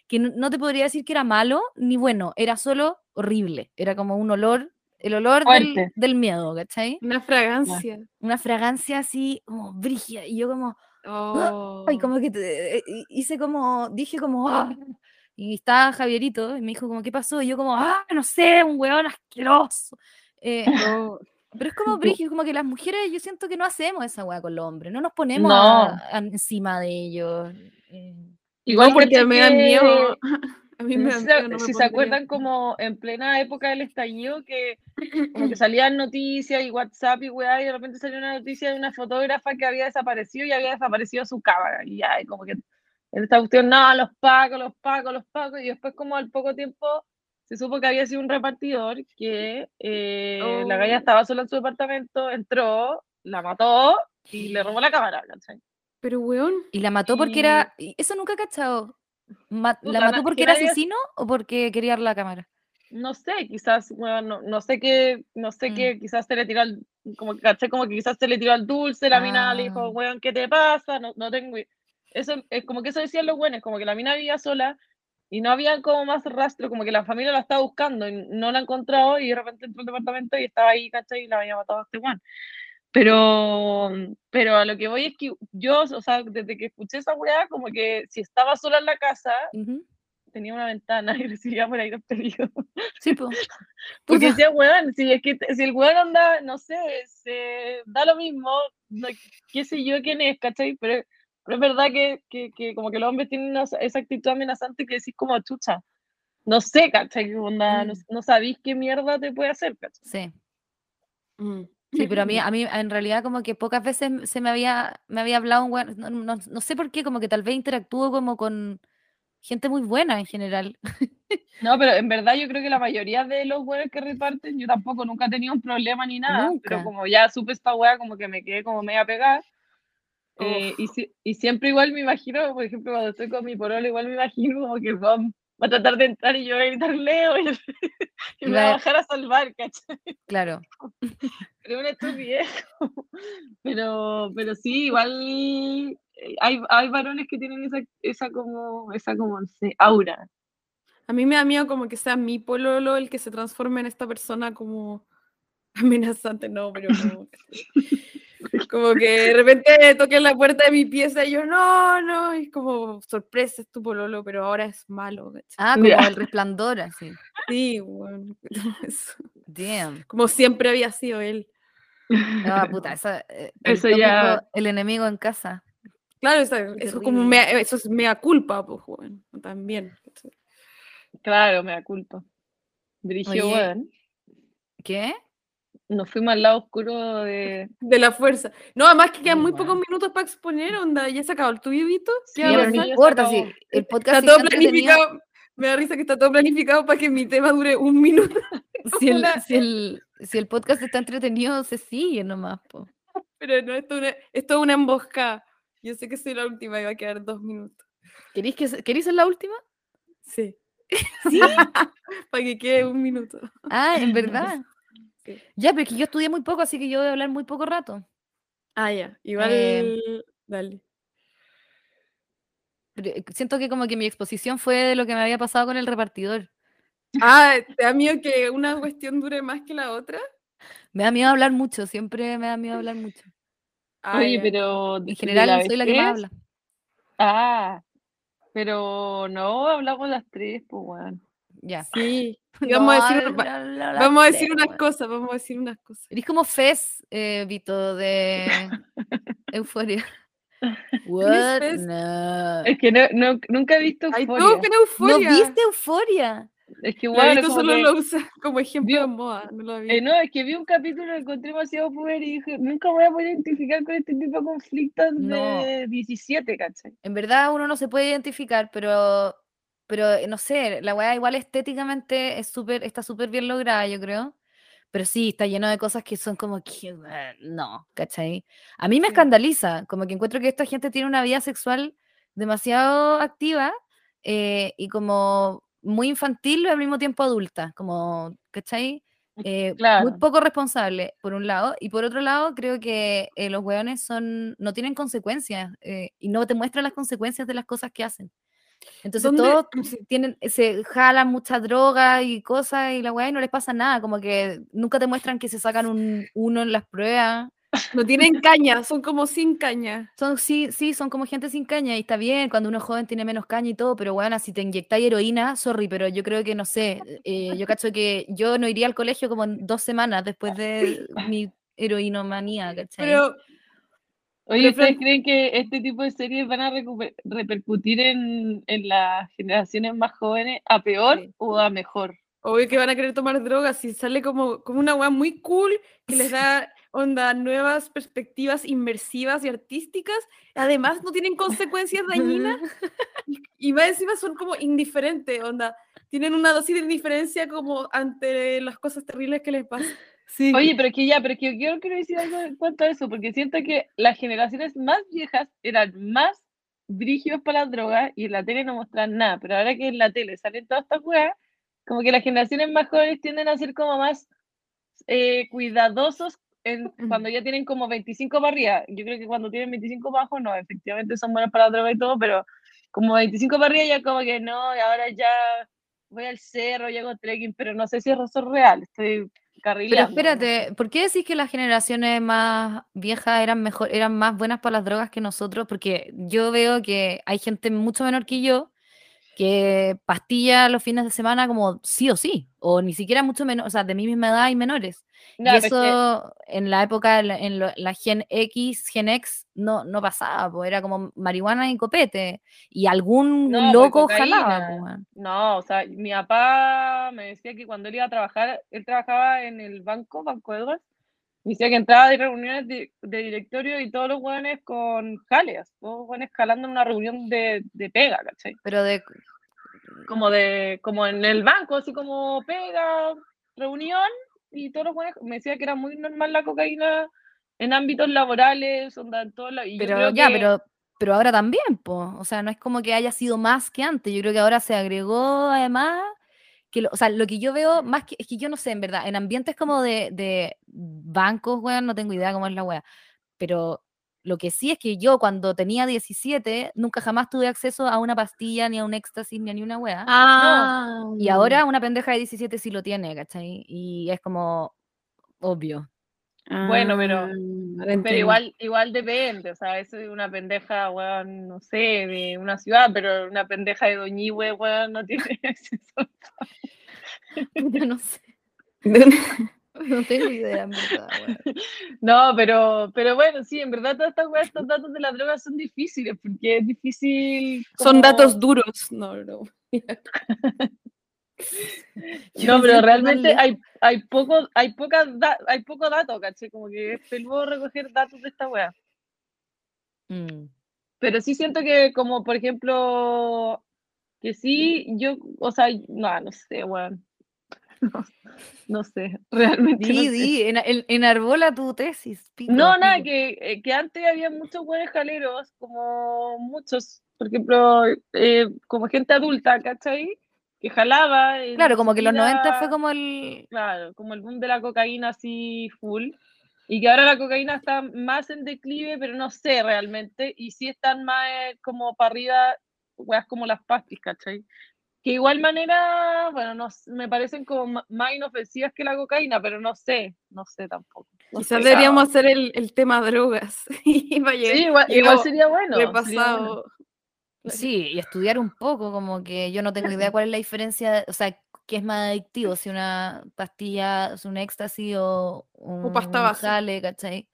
que no, no te podría decir que era malo ni bueno, era solo horrible, era como un olor, el olor del, del miedo, ¿cachai? Una fragancia. Una fragancia así como brígida y yo como, Oh. y como que te- eh, hi- hice como, dije como, "Ah", y estaba Javierito y me dijo como, ¿qué pasó? Y yo como, ah, no sé, un weón asqueroso. Eh, Oh. pero es como brígido, como que las mujeres yo siento que no hacemos esa weá con los hombres, no nos ponemos No. a- a- encima de ellos. eh, Igual porque me dan miedo. A mí me si, miedo, no me si se acuerdan como en plena época del estallido que como que salían noticias y WhatsApp y weá y de repente salió una noticia de una fotógrafa que había desaparecido y había desaparecido su cámara y ya y como que en esta cuestión no, los pacos, los pacos, los pacos y después como al poco tiempo se supo que había sido un repartidor que eh, la galla Oh. estaba sola en su departamento, entró, la mató y le robó la cámara, ¿cachai? Pero, weón. Y la mató porque era, eso nunca he cachado. Ma- ¿La Puta, mató porque que era nadie- asesino o porque quería la cámara? no sé, quizás, bueno, no, no sé qué, no sé Mm. qué, quizás se le tiró al, como que caché, como que quizás se le tiró al dulce, la mina le Ah. dijo, weón, ¿qué te pasa? No, no tengo, i-". eso es como que eso decían los buenos, como que la mina vivía sola y no había como más rastro, como que la familia la estaba buscando y no la ha encontrado y de repente entró al departamento y estaba ahí, ¿cachai? Y la había matado a este weón. Pero, pero a lo que voy es que yo, o sea, desde que escuché esa weá, como que si estaba sola en la casa, tenía una ventana y recibía por ahí los pedidos. Sí, po. Porque decía, weón, si es que si el weón anda, no sé, se, da lo mismo, no- qué sé yo quién es, ¿cachai? Pero, pero es verdad que, que, que como que los hombres tienen una- esa actitud amenazante que decís como chucha. No sé, ¿cachai? ¿Qué onda? No, Mm. no sabís qué mierda te puede hacer, ¿cachai? Sí. Mm. Sí, pero a mí, a mí en realidad como que pocas veces se me había, me había hablado un weón, no, no- no sé por qué, como que tal vez interactúo como con gente muy buena en general. No, pero en verdad yo creo que la mayoría de los weones que reparten, yo tampoco nunca he tenido un problema ni nada, pero Nunca. como ya supe esta weá, como que me quedé como media pegada. Eh, y, si- y siempre igual me imagino, por ejemplo, cuando estoy con mi pololo, igual me imagino como que va, va a tratar de entrar y yo voy a gritar Leo y, y me va a bajar a salvar, ¿cachai? Claro. Pero una estupidez. pero, pero sí, igual eh, hay, hay varones que tienen esa, esa como, esa como, no sé, aura. A mí me da miedo como que sea mi pololo el que se transforme en esta persona como amenazante, no, pero como, como que de repente toquen la puerta de mi pieza y yo, no, no, y es como sorpresa, es tu pololo, pero ahora es malo, ¿cachai? Ah, como el resplandor, así. Sí, bueno, eso. Damn. como siempre había sido él. No, puta, esa, eh, el, Eso ya- el enemigo en casa. Claro, eso, eso, es como mea- eso es mea culpa, pues, bueno, también. ¿cachai? Claro, me da culpa. Weón. ¿Qué? Nos fuimos al lado oscuro de. De la fuerza. No, además que quedan Sí, muy bueno. pocos minutos para exponer, onda. ¿Ya se acabó el tuyo, Vito? ¿Qué Sí, no importa, si el podcast Está sí todo planificado. Me da risa que está todo planificado para que mi tema dure un minuto. si el, si el, si el podcast está entretenido, se sigue nomás, po. Pero no, esto es una, esto es una emboscada. Yo sé que soy la última y va a quedar dos minutos. ¿Queréis, que, ¿Queréis ser la última? Sí. Sí. para que quede un minuto. Ah, en verdad. Sí. Ya, pero es que yo estudié muy poco, así que yo voy a hablar muy poco rato. Ah, ya. Igual. Eh, Dale. Eh, Siento que como que mi exposición fue de lo que me había pasado con el repartidor. Ah, ¿te da miedo que una cuestión dure más que la otra? Me da miedo hablar mucho, siempre me da miedo hablar mucho. Ah, Oye, ya. pero. En general soy la que más habla. Ah, pero no, hablamos las tres, pues, weón. Ya. Sí. Y vamos a decir, No, no, no, vamos a decir unas cosas, vamos a decir unas cosas. Eres como Fez, eh, Vito, de Euforia. What? No. Es que no, no- nunca he visto Ay, todo con ¿No euforia. viste Euforia? Es que, Vito como solo que- lo usa como ejemplo de moda, no lo vi. eh, no, es que vi un capítulo, lo encontré demasiado poder y dije, nunca voy a poder identificar con este tipo de conflictos No. de 17, ¿cachai? En verdad uno no se puede identificar, pero pero eh, no sé, la weá igual estéticamente es súper, está súper bien lograda, yo creo. Pero sí, está lleno de cosas que son como que eh, no, ¿cachai? A mí me escandaliza, como que encuentro que esta gente tiene una vida sexual demasiado activa eh, y como muy infantil y al mismo tiempo adulta, como, ¿cachai? Eh, Muy Claro. poco responsable, por un lado, y por otro lado, creo que eh, los hueones son, no tienen consecuencias y no te muestran las consecuencias de las cosas que hacen. Entonces ¿Dónde- todos sí. tienen, se jalan mucha droga y cosas y la weá y no les pasa nada, como que nunca te muestran que se sacan un uno en las pruebas. No tienen caña, son como sin caña. Son, sí, sí, son como gente sin caña y está bien, cuando uno es joven tiene menos caña y todo, pero bueno, si te inyectáis heroína, sorry, pero yo creo que no sé, eh, yo cacho que yo no iría al colegio como en dos semanas después de mi heroinomanía, ¿cachai? Pero Oye, ¿ustedes creen que este tipo de series van a repercutir en, en las generaciones más jóvenes a peor Sí. o a mejor? obvio que van a querer tomar drogas y sale como, como una weá muy cool que les da onda nuevas perspectivas inmersivas y artísticas. Además no tienen consecuencias dañinas y más encima son como indiferentes, onda. Tienen una dosis de indiferencia como ante las cosas terribles que les pasan. Sí. Oye, pero es que ya, pero es que yo quiero decir algo en cuanto a eso, porque siento que las generaciones más viejas eran más brígidos para las drogas y en la tele no muestran nada, pero ahora que en la tele salen todas estas weas, como que las generaciones más jóvenes tienden a ser como más eh, cuidadosos en, cuando ya tienen como 25 para arriba. Yo creo que cuando tienen 25 para abajo, no, efectivamente son buenos para la droga y todo, pero como 25 para arriba ya como que no, y ahora ya voy al cerro y hago trekking, pero no sé si eso es real, estoy Pero espérate, ¿por qué decís que las generaciones más viejas eran mejor, eran más buenas para las drogas que nosotros? Porque yo veo que hay gente mucho menor que yo que pastilla los fines de semana como sí o sí, o ni siquiera mucho menos, o sea, de mi misma edad y menores. Ya, y eso en la época, en la, en lo- la Gen X, Gen X, no, no pasaba, pues era como marihuana y copete. Y algún No, pues, loco jalaba. pues. No, o sea, mi papá me decía que cuando él iba a trabajar, él trabajaba en el banco, Banco Edwards, me decía que entraba de reuniones de, de directorio y todos los hueones con jales, todos los hueones jalando en una reunión de, de pega, ¿cachai? Pero de, Como de, como en el banco, así como pega, reunión, y todos los hueones, me decía que era muy normal la cocaína en ámbitos laborales, onda, en todo la, y pero ya, que- pero, pero ahora también, pues. O sea, no es como que haya sido más que antes. Yo creo que ahora se agregó además. Que lo, o sea, lo que yo veo más que, es que yo no sé, en verdad, en ambientes como de, de bancos, weón, no tengo idea cómo es la wea. Pero lo que sí es que yo cuando tenía 17 nunca jamás tuve acceso a una pastilla, ni a un éxtasis, ni a ni una wea. Ah, Y ahora una pendeja de 17 sí lo tiene, ¿cachai? Y es como obvio. Bueno, pero- ahora Pero igual, igual depende, o sea, eso es una pendeja, weón, no sé, de una ciudad, pero una pendeja de Doñihue, weón, no tiene acceso. Yo no sé, no tengo idea, en verdad, weón. No, pero, pero bueno, sí, en verdad todas estas weas, estos datos de la droga son difíciles, porque es difícil. Son como- datos duros. No, no. No, pero realmente hay, hay poco, hay poca da- hay poco dato, ¿caché? Como que es peludo recoger datos de esta wea. Mm. Pero sí siento que, como por ejemplo, que sí, yo, o sea, no, no sé, weón. No, no sé, realmente no Di, sé. di, en, en- enarbola tu tesis. pico, No, nada, que, eh, que antes había muchos buenos jaleros, como muchos, por ejemplo, eh, como gente adulta, ¿cachai? Que jalaba. Claro, como que los 90 vida, fue como el... Claro, como el boom de la cocaína así full. Y que ahora la cocaína está más en declive, pero no sé realmente. Y sí están más eh, como para arriba, weas como las pastis, ¿cachai? Que igual manera, bueno, no, me parecen como más inofensivas que la cocaína, pero no sé, no sé tampoco. no Quizás sé, deberíamos hacer el, el tema drogas. y vaya, Sí, igual, sería bueno. Sí, y estudiar un poco, como que yo no tengo idea cuál es la diferencia, o sea, qué es más adictivo, si una pastilla, es un éxtasis o un pasta base. jale, ¿cachai?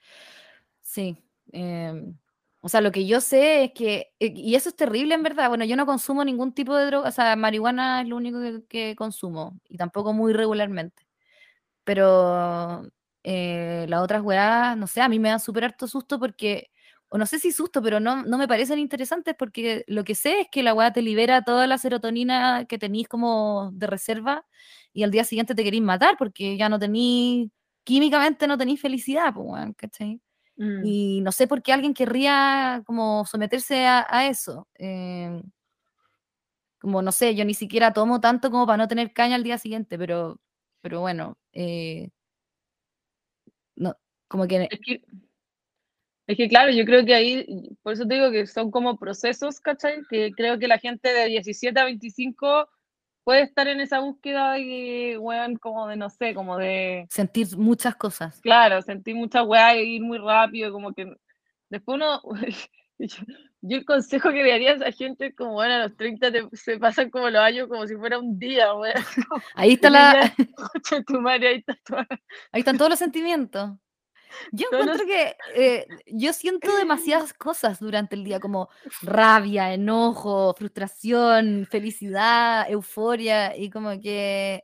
Sí. em, o sea, lo que yo sé es que, eh, y eso es terrible en verdad, bueno, yo no consumo ningún tipo de droga, o sea, marihuana es lo único que, consumo, y tampoco muy regularmente. Pero eh, las otras weas, no sé, a mí me dan súper harto susto porque o no sé si susto, pero no, no me parecen interesantes porque lo que sé es que la weá te libera toda la serotonina que tenéis como de reserva y al día siguiente te queréis matar porque ya no tenéis, químicamente no tenéis felicidad, pues, ¿cachai? Mm. Y no sé por qué alguien querría como someterse a, a eso. eh, como no sé, yo ni siquiera tomo tanto como para no tener caña al día siguiente, pero, pero bueno, eh, no, como que Es que, es que, claro, yo creo que ahí, por eso te digo que son como procesos, ¿cachai? Que creo que la gente de 17 a 25 puede estar en esa búsqueda de, weón, como de, no sé, como de, sentir muchas cosas. claro, sentir mucha weá e ir muy rápido, como que después uno, yo, el consejo que le daría a esa gente es como, bueno, a los 30 te- se pasan como los años como si fuera un día, weón. Ahí está la, día, concha de tu madre, ahí está toda- ahí están todos los sentimientos. Yo encuentro que eh, yo siento demasiadas cosas durante el día, como rabia, enojo, frustración, felicidad, euforia, y como que,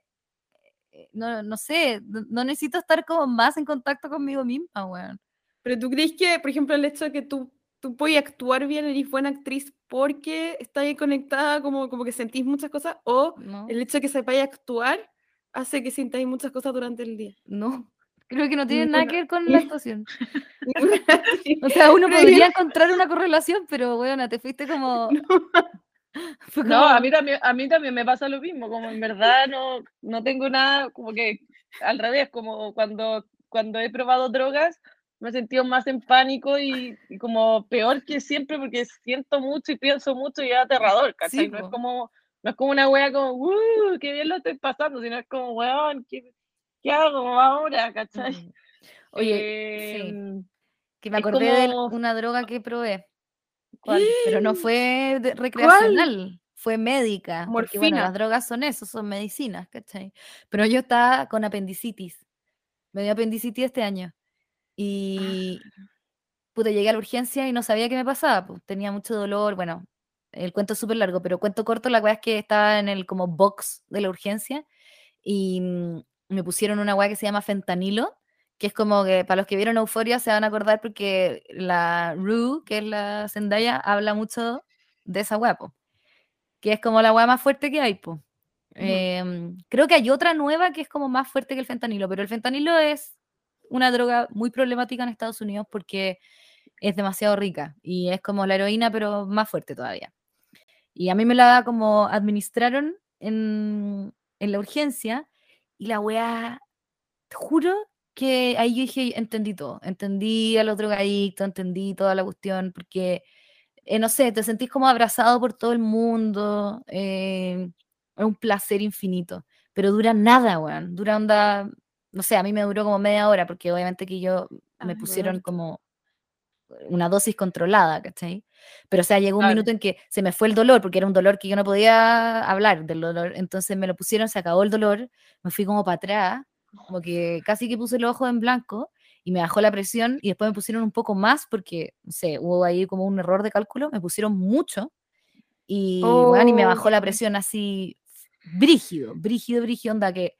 eh, no, no sé, no, no necesito estar como más en contacto conmigo misma, weón. Pero tú crees que, por ejemplo, el hecho de que tú, tú puedes actuar bien, eres buena actriz porque estás ahí conectada, como, como que sentís muchas cosas, o ¿no? el hecho de que sepáis actuar hace que sintáis muchas cosas durante el día. No, creo que no tiene nada Ninguna. que ver con la actuación. O sea, uno podría encontrar una correlación, pero bueno, te fuiste como... No, a mí también, a mí también me pasa lo mismo, como en verdad no, no tengo nada, como que al revés, como cuando, cuando he probado drogas, me he sentido más en pánico y, y como peor que siempre porque siento mucho y pienso mucho y es aterrador, ¿cachai? Sí, no es como, no es como una wea como, ¡uh! ¡Qué bien lo estoy pasando! Sino es como, weón, ¿qué, qué hago ahora? ¿cachai? Oye, sí. Em, Que me acordé de como- una droga que probé, ¿cuál? pero no fue de- recreacional, fue médica. Porque bueno, Morfina. las drogas son eso, son medicinas, ¿cachai? Pero yo estaba con apendicitis. Me dio apendicitis este año. Y puta, llegué a la urgencia y no sabía qué me pasaba. pues, tenía mucho dolor. Bueno, el cuento es súper largo, pero cuento corto, la weá es que estaba en el como box de la urgencia y mm, me pusieron una weá que se llama fentanilo, que es como que para los que vieron Euforia se van a acordar porque la Rue, que es la Zendaya, habla mucho de esa weá, po, que es como la weá más fuerte que hay, po. Em, creo que hay otra nueva que es como más fuerte que el fentanilo, pero el fentanilo es una droga muy problemática en Estados Unidos porque es demasiado rica y es como la heroína, pero más fuerte todavía. Y a mí me la como administraron en, en la urgencia y la weá, te juro que ahí yo dije, entendí todo, entendí a los drogadictos, entendí toda la cuestión, porque, eh, no sé, te sentís como abrazado por todo el mundo, eh, es un placer infinito, pero dura nada, weón, dura onda, no sé, a mí me duró como media hora, porque obviamente que yo Ah, me igual pusieron como una dosis controlada, ¿cachai? Pero o sea, llegó un Claro. minuto en que se me fue el dolor, porque era un dolor que yo no podía hablar del dolor, entonces me lo pusieron, se acabó el dolor, me fui como para atrás, como que casi que puse los ojos en blanco y me bajó la presión y después me pusieron un poco más porque, no sé, hubo ahí como un error de cálculo, me pusieron mucho y, bueno, y me Oh, bajó la mal. presión así brígido, brígido, brígido, onda que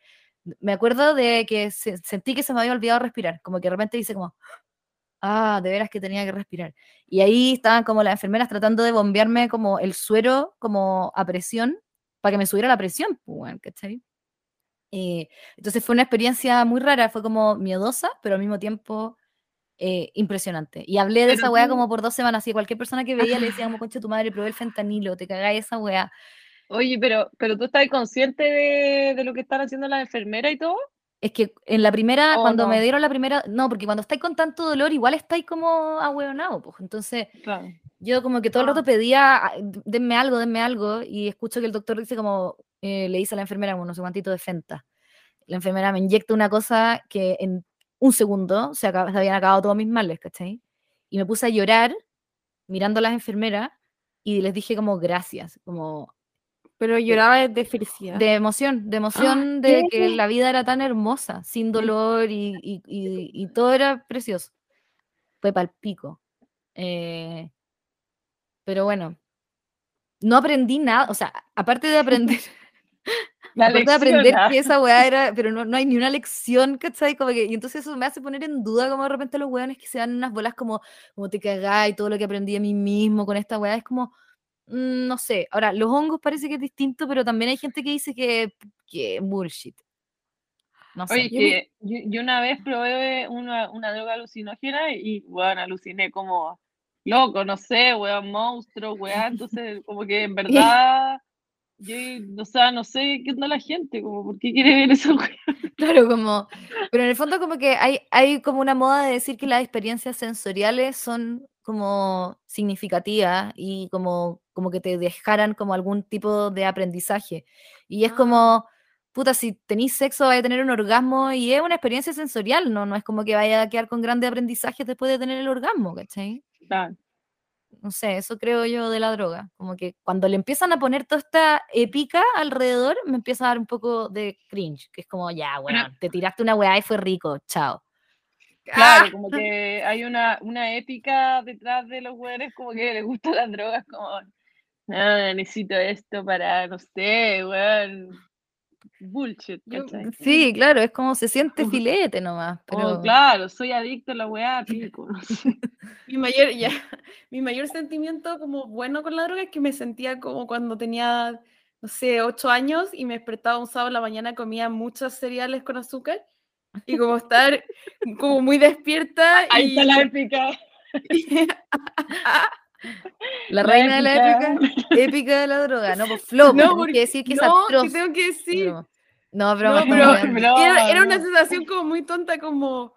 me acuerdo de que se- sentí que se me había olvidado respirar, como que de repente hice como, ah, de veras que tenía que respirar. Y ahí estaban como las enfermeras tratando de bombearme como el suero como a presión para que me subiera la presión, pues, weón, ¿cachai? Eh, entonces fue una experiencia muy rara, fue como miedosa, pero al mismo tiempo eh, impresionante. Y hablé de Pero esa weá tú- como por dos semanas, y cualquier persona que veía le decía como, concha tu madre, probé el fentanilo, te cagáis esa weá. Oye, pero, pero tú estás consciente de, de lo que están haciendo las enfermeras y todo? Es que en la primera, ¿O cuando me dieron la primera, no, porque cuando estáis con tanto dolor, igual estáis como ahueonados, pues. Entonces, Claro. yo como que todo el Ah. rato pedía, "Ah, denme algo, denme algo, y escucho que el doctor dice como, eh, le dice a la enfermera, como no sé cuántito de Fenta. La enfermera me inyecta una cosa que en un segundo se, acaba- se habían acabado todos mis males, ¿cachai? Y me puse a llorar mirando a las enfermeras y les dije como gracias, como Pero lloraba de felicidad. de emoción, de emoción de que la vida era tan hermosa, sin dolor y, y- y- y todo era precioso. Fue pal pico. Eh, pero bueno, no aprendí nada, o sea, aparte de aprender, La Aparte de aprender ah. que esa weá era, pero no, no hay ni una lección, ¿cachai? Como que, y entonces eso me hace poner en duda como de repente los weones que se dan unas bolas como, como te cagás y todo lo que aprendí a mí mismo con esta weá, es como, no sé. Ahora, los hongos parece que es distinto, pero también hay gente que dice que, que bullshit. No sé. Oye, que yo, yo una vez probé una, una droga alucinógena y, bueno, aluciné como loco, no sé, weón, monstruo, weón. Entonces, como que en verdad, yo, o sea, no sé qué onda la gente, como, ¿por qué quiere ver eso, weón? Claro, como, pero en el fondo como que hay, hay como una moda de decir que las experiencias sensoriales son como significativas y como, como que te dejaran como algún tipo de aprendizaje. Y es Ah. como, puta, si tenéis sexo vais a tener un orgasmo y es una experiencia sensorial, ¿no? No es como que vaya a quedar con grandes aprendizajes después de tener el orgasmo, ¿cachai? No sé, eso creo yo de la droga. Como que cuando le empiezan a poner toda esta épica alrededor, me empieza a dar un poco de cringe, que es como, ya, weón, te tiraste una weá y fue rico, chao. Claro, como que hay una, una ética detrás de los weones, como que les gustan las drogas, como, no, necesito esto para, no sé, weón, bullshit, ¿cachai? Sí, claro, es como se siente filete nomás, Oh, pero claro, soy adicto a la weá, pico, no sé. Mi mayor, ya, mi mayor sentimiento como bueno con la droga es que me sentía como cuando tenía, no sé, ocho años y me despertaba un sábado en la mañana, comía muchos cereales con azúcar y como estar como muy despierta Ahí y, está la épica. la La reina de la épica. épica, de la droga, no, pues flow, No, porque- que decir que es no, atroz. que tengo que decir. No, no, broma, estamos pero broma. era, era una no. sensación como muy tonta, como,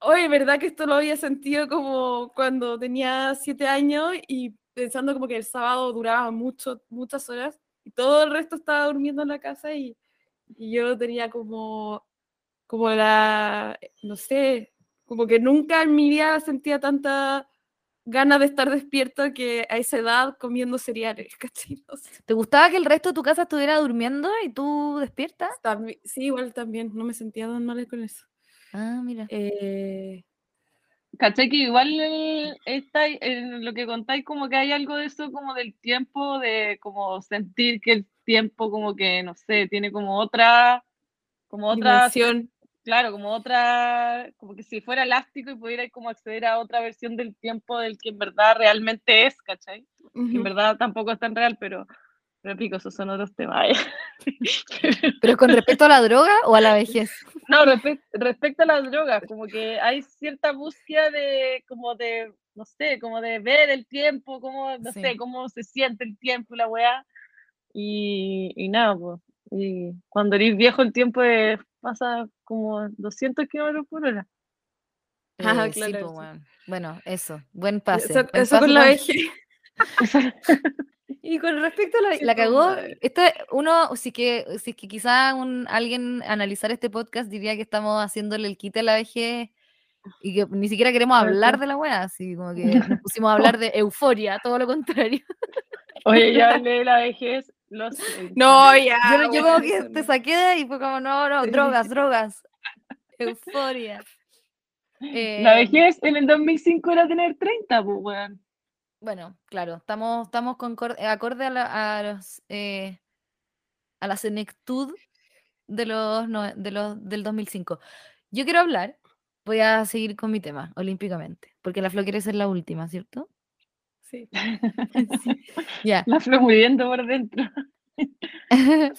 oye, ¿verdad que esto lo había sentido como cuando tenía siete años y pensando como que el sábado duraba mucho, muchas horas y todo el resto estaba durmiendo en la casa y, y yo tenía como, como la, no sé, como que nunca en mi vida sentía tanta ganas de estar despierta que a esa edad comiendo cereales, ¿cachai? No sé. ¿Te gustaba que el resto de tu casa estuviera durmiendo y tú despierta? Sí, igual también, no me sentía tan mal con eso. Ah, mira. Eh, ¿Cachai? Que igual el- está, en lo que contáis, como que hay algo de eso, como del tiempo, de como sentir que el tiempo, como que, no sé, tiene como otra, como otra, dimensión. Claro, como otra, como que si fuera elástico y pudiera como acceder a otra versión del tiempo del que en verdad realmente es, ¿cachai? Que en Ujú. verdad tampoco es tan real, pero, pero pico, esos son otros temas. ¿Pero con respecto a la droga o a la vejez? No, respe- respecto a las drogas, como que hay cierta búsqueda de, como de, no sé, como de ver el tiempo, como, no Sí. sé, cómo se siente el tiempo y la weá. Y, y nada, pues. Y cuando eres viejo, el tiempo es- pasa como 200 kilómetros por hora. Ah, Eh, sí, claro, sí. weón. Bueno, eso, buen pase. Eso, eso con la vejez. Y con respecto a la, la po, cagó, esta, uno, si que, si es que quizá un, alguien analizar este podcast diría que estamos haciéndole el quite a la vejez y que ni siquiera queremos hablar de la weá, así como que nos pusimos a hablar de euforia, todo lo contrario. Oye, ya hablé de la vejez, los No, ya. Yo, yo como que te saqué de ahí y fue como, no, no, Sí. drogas, drogas, euforia. La Eh, vejez en el 2005 era tener 30, pues, weón. Bueno, claro, estamos, estamos con cor- eh, acorde a la, a los, eh, a la senectud de los, no- de los del 2005. Yo quiero hablar, voy a seguir con mi tema, olímpicamente, porque la Flo quiere ser la última, ¿cierto? Sí. Ya. La flor muriendo por dentro.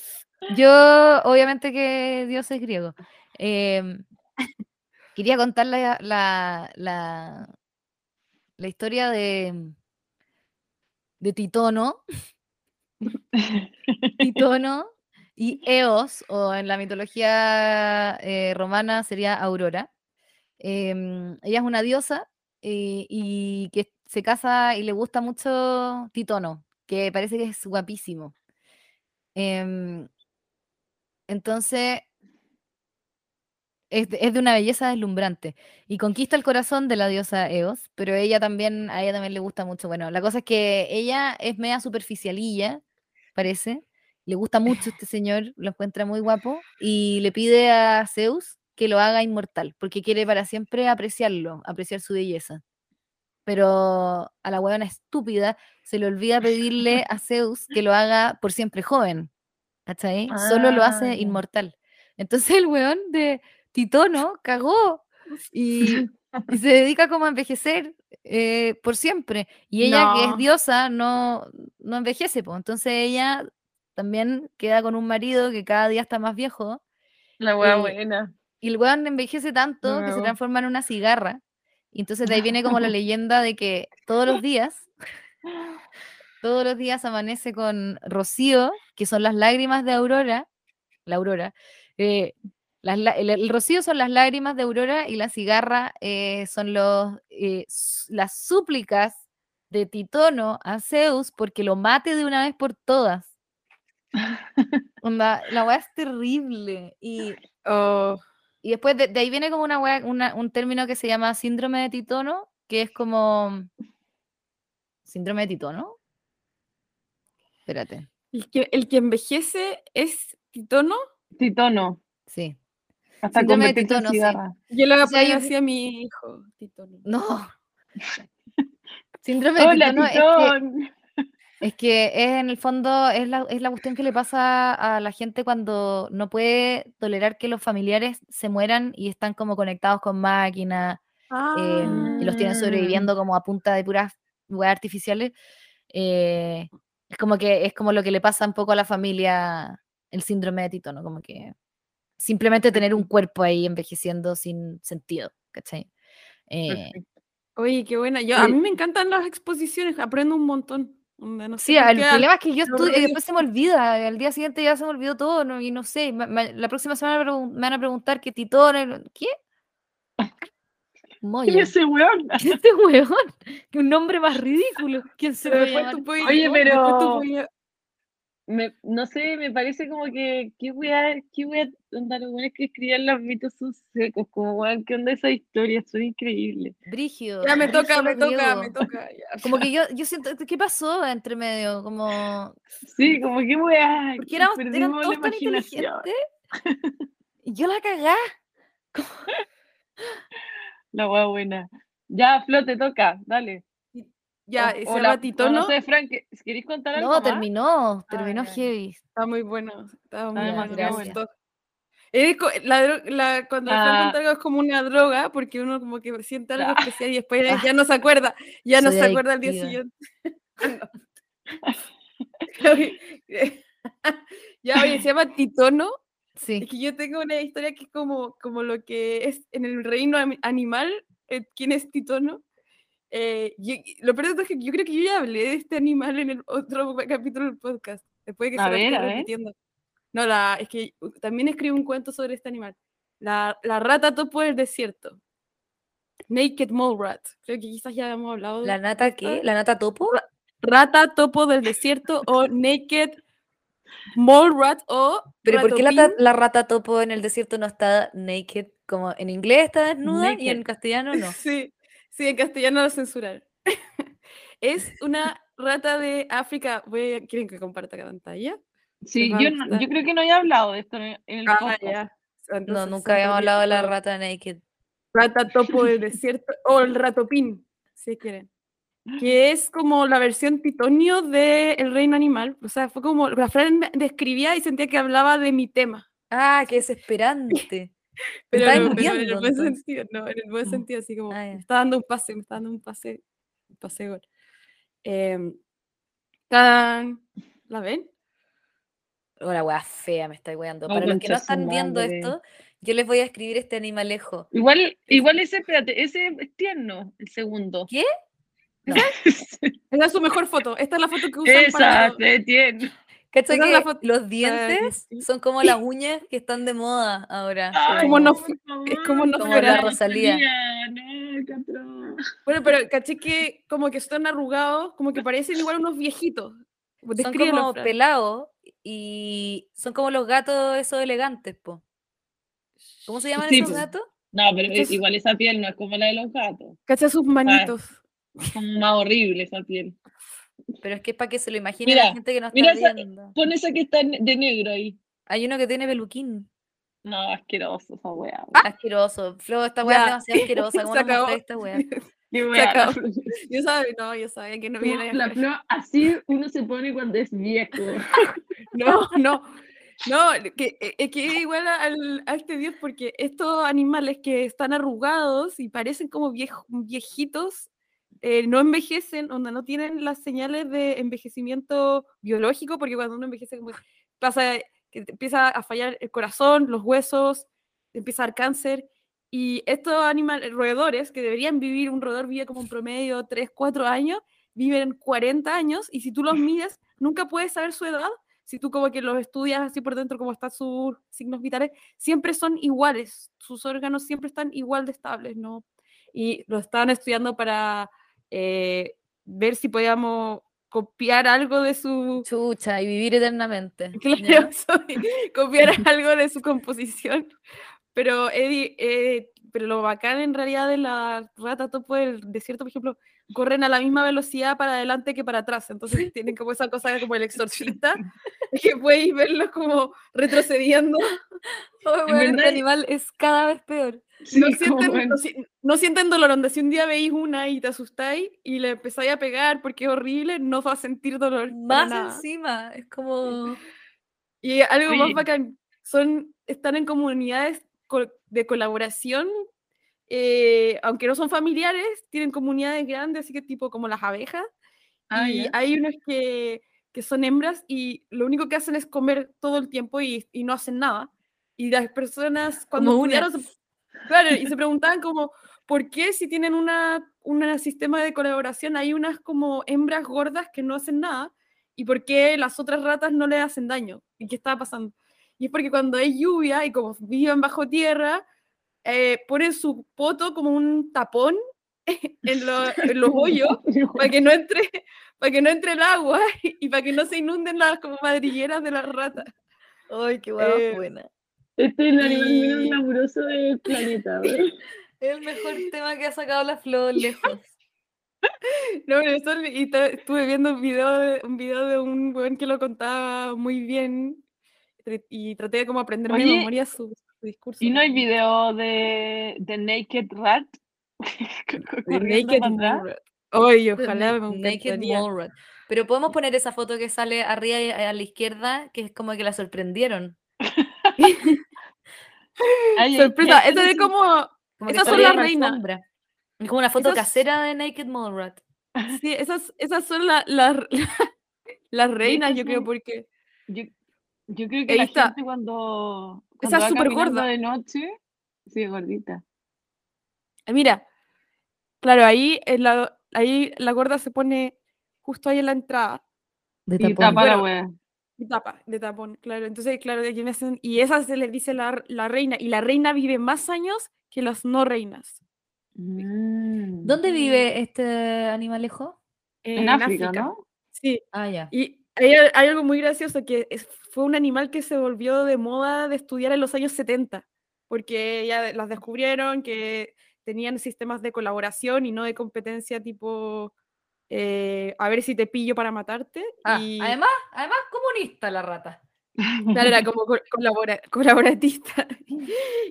Yo, obviamente que Dios es griego. Em, quería contar la, la, la, la historia de, de Titono. Titono y Eos, o en la mitología eh, romana sería Aurora. Em, ella es una diosa eh, y que se casa y le gusta mucho Titono, que parece que es guapísimo. Em, entonces, es de, es de una belleza deslumbrante y conquista el corazón de la diosa Eos, pero ella también, a ella también le gusta mucho. Bueno, la cosa es que ella es media superficialilla, parece. Le gusta mucho este señor, lo encuentra muy guapo y le pide a Zeus que lo haga inmortal, porque quiere para siempre apreciarlo, apreciar su belleza. Pero a la huevona estúpida se le olvida pedirle a Zeus que lo haga por siempre joven. ¿Cachai? Solo lo Ah, hace inmortal. Entonces el weón de Titono cagó y, y se dedica como a envejecer eh, por siempre. Y ella, que es diosa, no, no envejece, pues. Entonces ella también queda con un marido que cada día está más viejo. La wea Eh, buena. Y el weón envejece tanto que se transforma en una cigarra. Y entonces de ahí viene como la leyenda de que todos los días, todos los días amanece con rocío, que son las lágrimas de Aurora, la Aurora. eh, las el, el rocío son las lágrimas de Aurora y la cigarra eh, son los, eh, las súplicas de Titono a Zeus porque lo mate de una vez por todas. Onda, la weá es terrible. Y Oh, y después de, de ahí viene como una, wea- una- un término que se llama síndrome de Titono, que es como... ¿Síndrome de Titono? Espérate, el, que, el que envejece es Titono. Titono. sí. Hasta Síndrome de Titono, sí. Yo a O sea, poner yo- así a mi hijo, Titono. No. Síndrome de Hola, Titono es que, Titón. Es que es en el fondo es la, es la cuestión que le pasa a la gente cuando no puede tolerar que los familiares se mueran y están como conectados con máquinas eh, y los tienen Ah. sobreviviendo como a punta de puras weas artificiales. eh, es como que es como lo que le pasa un poco a la familia el síndrome de Tito, ¿no? Como que simplemente tener un cuerpo ahí envejeciendo sin sentido, ¿cachai? Eh. Oye, qué buena. Yo, a mí me encantan las exposiciones, aprendo un montón. Onda, no sé sí, el qué, problema es que yo lo estudio y después se me olvida, al día siguiente ya se me olvidó todo, ¿no? y no sé, ma- ma- la próxima semana me van a preguntar qué Titón, el- ¿qué? ¿Quién Moya. es ese weón? Este weón, que un nombre más ridículo. ¿Quién se Pero puedes- Oye, después tú pero- Me, no sé, me parece como que, qué wea, qué wea, onda, los weones que escribían los mitos son secos, como weón, qué onda esa historia, son increíbles. Brígido. Ya me toca, me toca, me toca. ya. Como que yo, yo siento, ¿qué pasó entre medio? Como, Sí, como que wea, porque éramos, eran perdimos la todos tan imaginación. inteligentes. Y yo la cagá. La wea buena. Ya, Flo, te toca, dale. Ya, O- se o llama la- o Titono. No sé, Frank, ¿queréis contar algo No, más? terminó, terminó Ah, heavy. Está muy bueno. Está muy Ya, bueno. Es la, la- cuando Ah. algo es como una droga, porque uno como que siente algo Ah. especial y después ya no se acuerda. Ya no se acuerda al día siguiente. ya, oye, se llama Titono. Es Sí. que yo tengo una historia que es como, como lo que es en el reino animal, eh, ¿quién es Titono? Eh, y- y lo peor es que yo creo que yo ya hablé de este animal en el otro capítulo del podcast, después de que A se lo ver, ver. repitiendo. No, la, es que uh, también escribí un cuento sobre este animal. La, la rata topo del desierto. Naked Mole Rat. Creo que quizás ya hemos hablado. ¿La de nata esta. qué? ¿La nata topo? Rata topo del desierto o Naked Mole Rat o Pero ¿por qué la, la rata topo en el desierto no está naked? Como en inglés está desnuda y en Naked. castellano no. Sí, sí, en castellano lo censurar. es una rata de África. Voy a- ¿Quieren que comparta la pantalla? Sí, yo, no- yo creo que no he hablado de esto en el, Ah, podcast. ya. No, nunca habíamos hablado de la rata. naked. Rata topo del desierto o el ratopín, si quieren. Que es como la versión titonio de El Reino Animal. O sea, fue como la Fran describía y sentía que hablaba de mi tema. Ah, qué desesperante. Pero, estabas no, pero en el buen sentido, no, en el buen sentido, así como Ah, me está dando un pase, me está dando un pase, un pase gol. Em, tan- ¿La ven? Una weá fea, me está weando. Para los que no están viendo madre. esto, yo les voy a escribir este animalejo. Igual, igual ese, espérate, ese es tierno, el segundo. ¿Qué? No. Esa es su mejor foto. Esta es la foto que usan Esa, para... se tierno. ¿Cachai que los dientes son como las uñas que están de moda ahora? Ay, como no es como no Como la Rosalía. No. Bueno, pero caché que como que están arrugados, como que parecen igual unos viejitos. Son como pelados y son como los gatos esos elegantes, po. ¿Cómo se llaman Sí, esos gatos? No, pero Entonces- igual esa piel no es como la de los gatos. Caché sus manitos. Es como más horrible esa piel. Pero es que es para que se lo imagine Mira, la gente que no está mira esa- viendo. Pon esa que está de negro ahí. Hay uno que tiene peluquín. No, asqueroso esa weá. Asqueroso. Flo, esta weá es demasiado asquerosa. ¿Cómo acabó. esta weá? Yo sabía, no, yo sabía que no viene. La flor, así uno se pone cuando es viejo. No, no. No, que, es que es igual al, a este dios porque estos animales que están arrugados y parecen como viejos, viejitos, eh, no envejecen, donde no tienen las señales de envejecimiento biológico, porque cuando uno envejece como pasa que empieza a fallar el corazón, los huesos, empieza a dar cáncer. Y estos animales, roedores, que deberían vivir, un roedor vive como un promedio 3, 4 años, viven 40 años y si tú los mides, nunca puedes saber su edad. Si tú como que los estudias así por dentro, cómo están sus signos vitales, siempre son iguales, sus órganos siempre están igual de estables, ¿no? Y lo estaban estudiando para eh, ver si podíamos copiar algo de su... Chucha, y vivir eternamente. Claro, copiar algo de su composición. Pero, Eddie, eh, pero lo bacán en realidad de la rata topo del desierto, por ejemplo, corren a la misma velocidad para adelante que para atrás. Entonces tienen como esa cosa como el exorcista, que podéis verlos como retrocediendo. Oh, este animal es cada vez peor. No, sienten, no, sienten, dolor, donde si un día veis una y te asustáis y le empezáis a pegar porque es horrible, no va a sentir dolor. Más encima, es como... Y algo más bacán, son, están en comunidades de colaboración eh, aunque no son familiares, tienen comunidades grandes, así que tipo como las abejas. Ah, y hay unos que, que, son hembras y lo único que hacen es comer todo el tiempo y, y no hacen nada. Y las personas cuando estudiaron, claro, y se preguntaban como, ¿por qué si tienen una, un sistema de colaboración hay unas como hembras gordas que no hacen nada? ¿Y por qué las otras ratas no le hacen daño? ¿Y qué estaba pasando? Y es porque cuando hay lluvia y como viven bajo tierra, eh, ponen su poto como un tapón en, los hoyos para que no entre para que no entre el agua y para que no se inunden las como madrigueras de las ratas. Ay, qué eh, buena. Este es el animal menos glamuroso del planeta. el mejor tema que ha sacado la flor lejos. No, y estuve viendo un video, de, un video de un buen que lo contaba muy bien y traté de como aprender mi memoria su, ¿Y no hay video de, de Naked Rat? de Naked Rat. Oye, ojalá me Naked Rat. Pero podemos poner esa foto que sale arriba a la izquierda, que es como que la sorprendieron. Sorpresa, esa es como. esas son las reinas. Es como una foto casera de Naked Mole Rat. Sí, esas, esas son las las reinas, yo creo, porque. Yo creo que la gente cuando, Esa es súper gorda. de noche, sí, gordita. Eh, mira, claro, ahí, la, ahí la gorda se pone justo ahí en la entrada. De tapón. Y tapa la wea. Y tapa, de tapón, claro. Entonces, claro, de me hacen, y esa se le dice la, la, reina, y la reina vive más años que las no reinas. Mm. ¿Dónde vive este animalejo? En, en África, ¿no? Sí. Ah, ya. Y hay, hay, algo muy gracioso que es, fue un animal que se volvió de moda de estudiar en los años 70, porque ya las descubrieron que tenían sistemas de colaboración y no de competencia tipo eh, a ver si te pillo para matarte. Ah, y... además, además comunista la rata. Claro, era como colaboratista.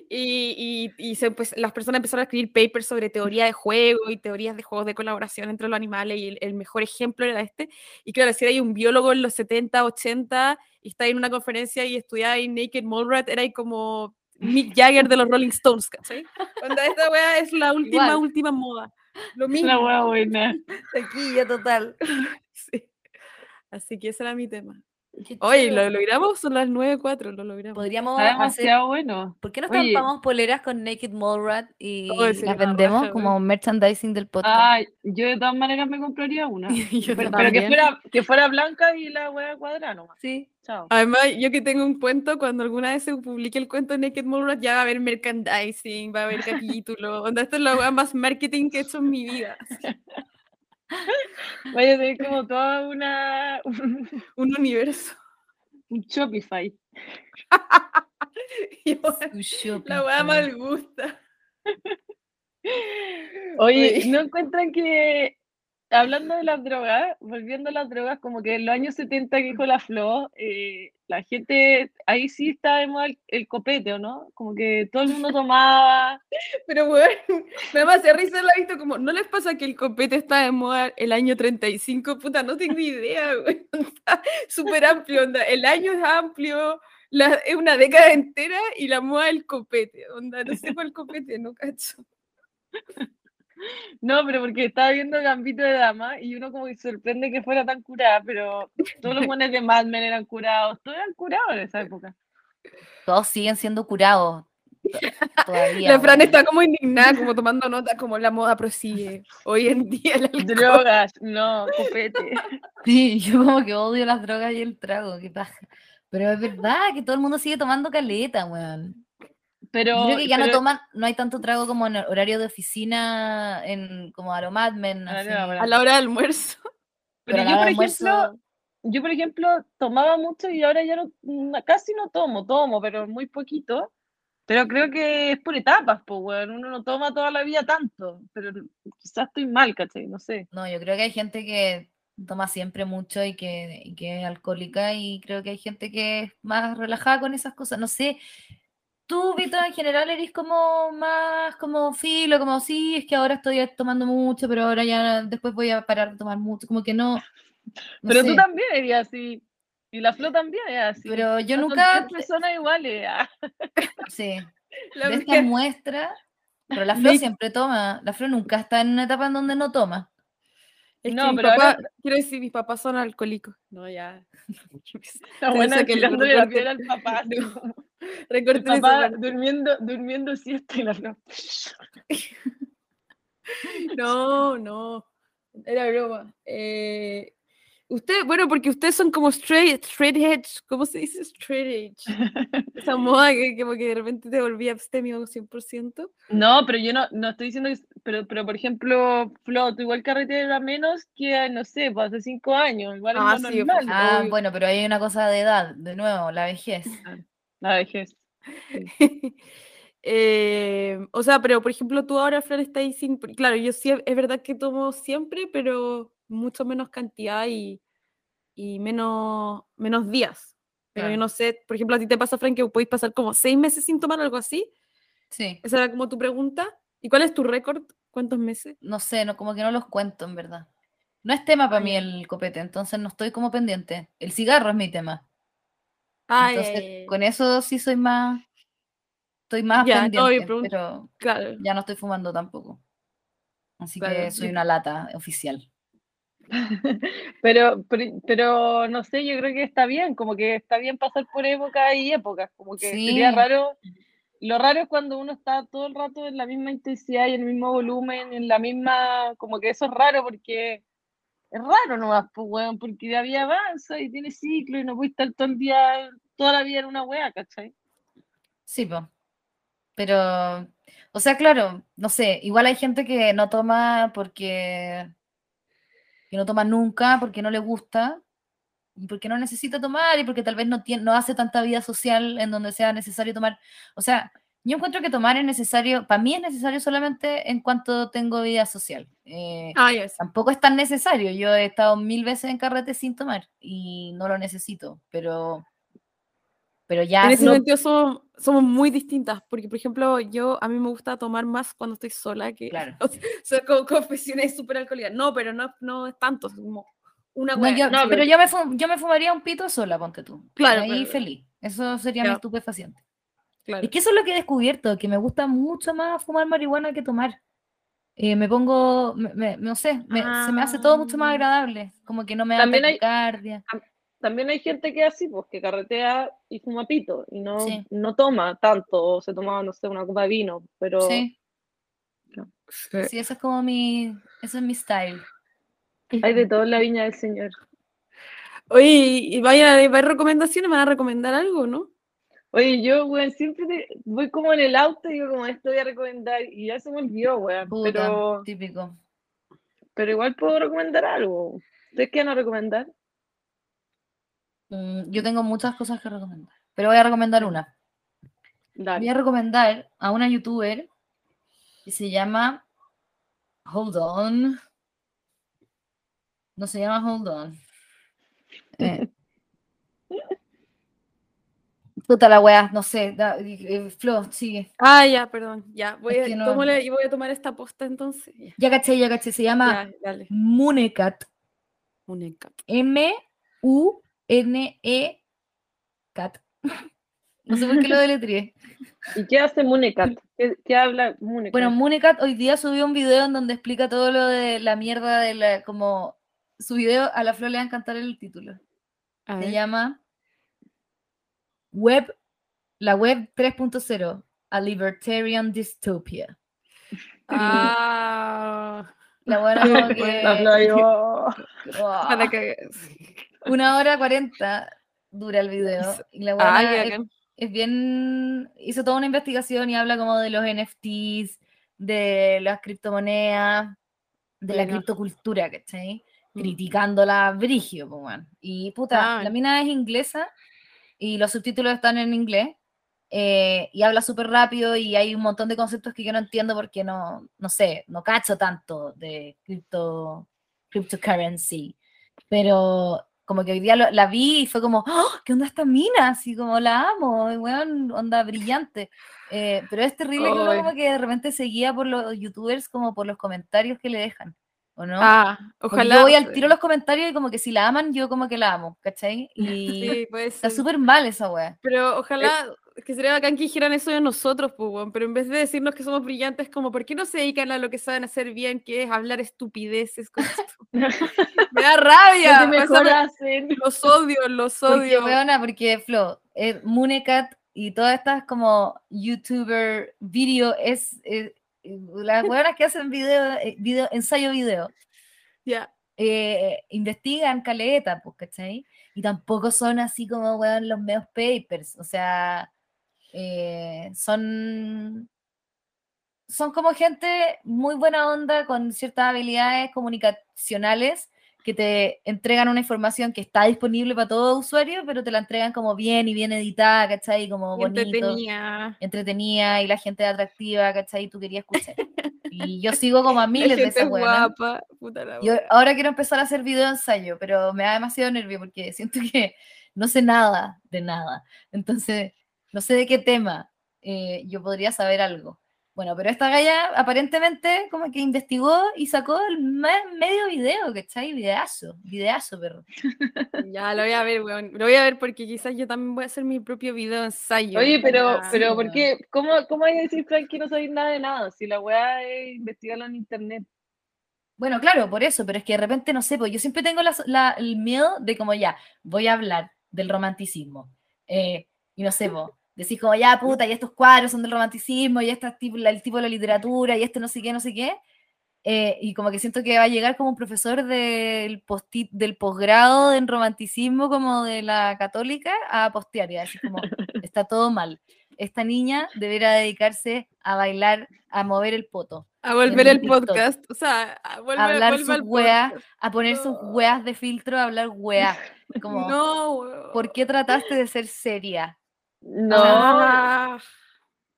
y, y, se, pues, las personas empezaron a escribir papers sobre teoría de juego y teorías de juegos de colaboración entre los animales y el, mejor ejemplo era este. Y claro, si era un biólogo en los 70, 80 y está en una conferencia y estudiaba en Naked Mole Rat, era ahí como Mick Jagger de los Rolling Stones, ¿cachai? Cuando esta wea es la última, última moda. Lo mismo. La wea buena. Taquilla total. sí. Así que ese era mi tema. Oye, ¿lo logramos? Son las 9.04, lo logramos. Podríamos Está demasiado bueno. ¿Por qué no estampamos poleras con Naked Mole Rat y las vendemos como merchandising del podcast? Ah, yo de todas maneras me compraría una. pero, que, fuera, que fuera blanca y la hueá cuadrada nomás. Sí. Chao. Además, yo que tengo un cuento, cuando alguna vez se publique el cuento de Naked Mole Rat, ya va a haber merchandising, va a haber capítulo. Onda, esto es la hueá más marketing que he hecho en mi vida. Vaya a ser como toda una. Un, universo. Un Shopify. La weá mal gusta. Oye, ¿no encuentran que hablando de las drogas, volviendo a las drogas, como que en los años 70 que dijo la Flo, eh, la gente, ahí sí está de moda el, copete, ¿o no? Como que todo el mundo tomaba. Pero bueno, me hacer risa la visto como, ¿no les pasa que el copete está de moda el año 35? Puta, no tengo idea, güey. Súper amplio, onda. El año es amplio, es una década entera y la moda del copete. Onda, no sé cuál copete, no cacho. No, pero porque estaba viendo Gambito de Dama y uno como que sorprende que fuera tan curada, pero todos los buenos de Mad Men eran curados, todos eran curados en esa época. Todos siguen siendo curados. to- Todavía. La Fran weón. está como indignada, como tomando nota, como la moda prosigue. Hoy en día alcohol. Drogas, no, copete. Sí, yo como que odio las drogas y el trago, qué paja. Pero es verdad que todo el mundo sigue tomando caleta, weón. Pero, Yo creo que ya no pero- toman, no hay tanto trago como en horario de oficina, en como no, bueno. A la hora del almuerzo. pero Pero a yo, por de ejemplo, almuerzo, yo, por ejemplo, tomaba mucho y ahora ya no, casi no tomo, tomo, pero muy poquito. Pero creo que es por etapas, pues, weón. Uno no toma toda la vida tanto, pero quizás estoy mal, ¿cachai? No sé. no, yo creo que hay gente que toma siempre mucho y que, y que es alcohólica y creo que hay gente que es más relajada con esas cosas. No sé, tú, Vito, en general eres como más como filo, como sí, es que ahora estoy tomando mucho, pero ahora ya después voy a parar de tomar mucho, como que no. no Pero tú también eres así. Y la Flo también es así. Pero yo Son nunca, tres personas iguales. ah. sí, La de esta muestra, pero la Flo Me- siempre toma, la Flo nunca está en una etapa en donde no toma. Es No, que pero ahora- quiero decir, mis papás son alcohólicos. No, ya. Te buena que el tirándole la piedra al papá. No. esa papá durmiendo, durmiendo siesta y la. No, no. Era broma. Eh, usted, bueno, porque ustedes son como straight, straight edge. ¿Cómo se dice straight edge? Esa moda que, que, como que de repente te volví abstemio 100%. No, pero yo no, no estoy diciendo que. Pero, pero por ejemplo, Flo, tú igual carretera menos que, no sé, pues hace cinco años. Igual es Ah, lo sí, normal. Ah, bueno, pero hay una cosa de edad, de nuevo, la vejez. La vejez. Eh, o sea, pero por ejemplo, tú ahora, Fran, estás ahí sin. Claro, yo sí, es verdad que tomo siempre, pero mucho menos cantidad y, y menos, menos días. Pero yo Claro. no sé, por ejemplo, a ti te pasa, Fran, que podéis pasar como seis meses sin tomar algo así. Sí, Esa era como tu pregunta. ¿Y cuál es tu récord? ¿Cuántos meses? no sé, no, como que no los cuento, en verdad. No es tema para mí el copete, entonces no estoy como pendiente. El cigarro es mi tema. Ay, Entonces, ay, con eso sí soy más, estoy más Ya, no, pendiente, pero claro. ya no estoy fumando tampoco. Así Claro, que soy una lata oficial. Pero, pero, pero no sé, yo creo que está bien, como que está bien pasar por épocas y épocas, como que sería raro. Lo raro es cuando uno está todo el rato en la misma intensidad y en el mismo volumen, en la misma, como que eso es raro porque es raro nomás, pues, weón, porque la vida avanza y tiene ciclo y no puedes estar todo el día, toda la vida en una wea, ¿cachai? Sí, po. Pero, o sea, claro, no sé, igual hay gente que no toma porque que no toma nunca, porque no le gusta, y porque no necesita tomar, y porque tal vez no tiene, no hace tanta vida social en donde sea necesario tomar. O sea, yo encuentro que tomar es necesario, para mí es necesario solamente en cuanto tengo vida social. Eh, Ah, ya, sí. tampoco es tan necesario. Yo he estado mil veces en carrete sin tomar y no lo necesito, pero, pero ya En ese no- sentido somos, somos muy distintas, porque por ejemplo, yo a mí me gusta tomar más cuando estoy sola que Claro. o sea, como confesiones súper alcohólicas. No, pero no, no es tanto, es como una No, yo- ¿cachai? pero yo me, fu- yo me fumaría un pito sola, ponte tú. Claro, Ahí pero- feliz. Eso sería mi estupefaciente. Claro. Es que eso es lo que he descubierto, que me gusta mucho más fumar marihuana que tomar. Eh, me pongo, me- me- no sé, me- se me hace todo mucho más Ah. agradable. Como que no me da También hay-. También hay gente que es así, pues, que carretea y fuma pito y no, Sí. no toma tanto, o se toma, no sé, una copa de vino, pero Sí, Sí. sí, eso es como mi, eso es mi style. hay de todo en la viña del Señor. Oye, y y vaya, ¿hay recomendaciones? ¿Me van a recomendar algo, no? Oye, yo, weón, siempre te- voy como en el auto y digo, como esto voy a recomendar, y ya se me olvidó, weón. Puta, Pero, típico. pero igual puedo recomendar algo. ¿Ustedes qué a recomendar? Mm, yo tengo muchas cosas que recomendar, pero voy a recomendar una. Voy Dale. a recomendar a una youtuber que se llama Hold On. No se llama Hold On. Eh. Puta la weá, no sé. da- eh, Flo, sigue. Ah, ya, perdón, ya. Voy Es a, que no- tómale- y voy a tomar esta posta entonces. Ya, Ya caché, ya caché. Se llama ya. Munecat. Un encanto. M-U-N-E Cat. No sé por qué lo deletrié. ¿Y qué hace Munecat? ¿Qué, qué habla Munecat? Bueno, Municat hoy día subió un video en donde explica todo lo de la mierda de la, como su video a la flor le va a encantar el título. A Se ver. llama Web, la web 3.0, a libertarian dystopia. Ah, La buena que La para que... una hora cuarenta dura el video. Y la buena Ay, es, es bien, hizo toda una investigación y habla como de los NFTs, de las criptomonedas, de la Bueno. criptocultura, ¿cachai? Mm. criticándola brigio, po, weón. Y puta, Ah. la mina es inglesa y los subtítulos están en inglés eh, y habla súper rápido y hay un montón de conceptos que yo no entiendo porque no, no sé, no cacho tanto de cripto, cryptocurrency. Pero como que hoy día lo- la vi y fue como, ¡Oh, ¿qué onda esta mina? Así como la amo, weón, onda brillante. Eh, pero es terrible que uno como que de repente seguía por los youtubers como por los comentarios que le dejan, ¿o no? Ah, Porque ojalá. yo voy al tiro los comentarios y como que si la aman, yo como que la amo, ¿cachai? Y Sí, puede está súper mal esa wea. Pero ojalá que sería bacán que dijeran eso de nosotros, pues, pero en vez de decirnos que somos brillantes, como, ¿por qué no se dedican a lo que saben hacer bien, que es hablar estupideces? con esto? Me da rabia. ¿Qué o sea, mejor me- los odio, los Porque, odio. weona, porque Flo, eh, Munecat y todas estas como YouTuber video es. eh, eh, las weonas que hacen video, eh, video, ensayo video, Ya. eh, investigan caleta, pues, ¿cachai? Y tampoco son así como, weón, los medios papers, o sea, eh, son, son como gente muy buena onda, con ciertas habilidades comunicacionales, que te entregan una información que está disponible para todo usuario, pero te la entregan como bien y bien editada, ¿cachai? Como bonito entretenía. entretenida y la gente atractiva, ¿cachai? Tú querías escuchar. Y yo sigo como a miles de esas es weonas. guapa. Puta la Yo ahora quiero empezar a hacer video ensayo, pero me da demasiado nervio porque siento que no sé nada de nada. Entonces, no sé de qué tema eh, yo podría saber algo. Bueno, pero esta galla aparentemente como que investigó y sacó el me- medio video, ¿cachai? Videazo, videazo, perro. Ya, lo voy a ver, weón. Lo voy a ver porque quizás yo también voy a hacer mi propio video ensayo. Oye, pero, Ya. pero Sí, ¿por qué? ¿Cómo, ¿Cómo hay que decir, Frank, que no sabéis nada de nada? Si la weá es investigarlo en internet. Bueno, claro, por eso, pero es que de repente no sé, pues yo siempre tengo la- la- el miedo de como ya, voy a hablar del romanticismo. eh, y no sé, pues, decís como ya, puta, y estos cuadros son del romanticismo, y este es tipo, el tipo de la literatura, y este no sé qué, no sé qué. eh, y como que siento que va a llegar como un profesor del, del posgrado en romanticismo como de la católica a postear y a decir como, está todo mal. Esta niña deberá dedicarse a bailar, a mover el poto A volver el TikTok. podcast. O sea, a volver, hablar vuelve sus weas, a poner sus weas de filtro, a hablar weas. Como, No. ¿por qué trataste de ser seria? No, Ah,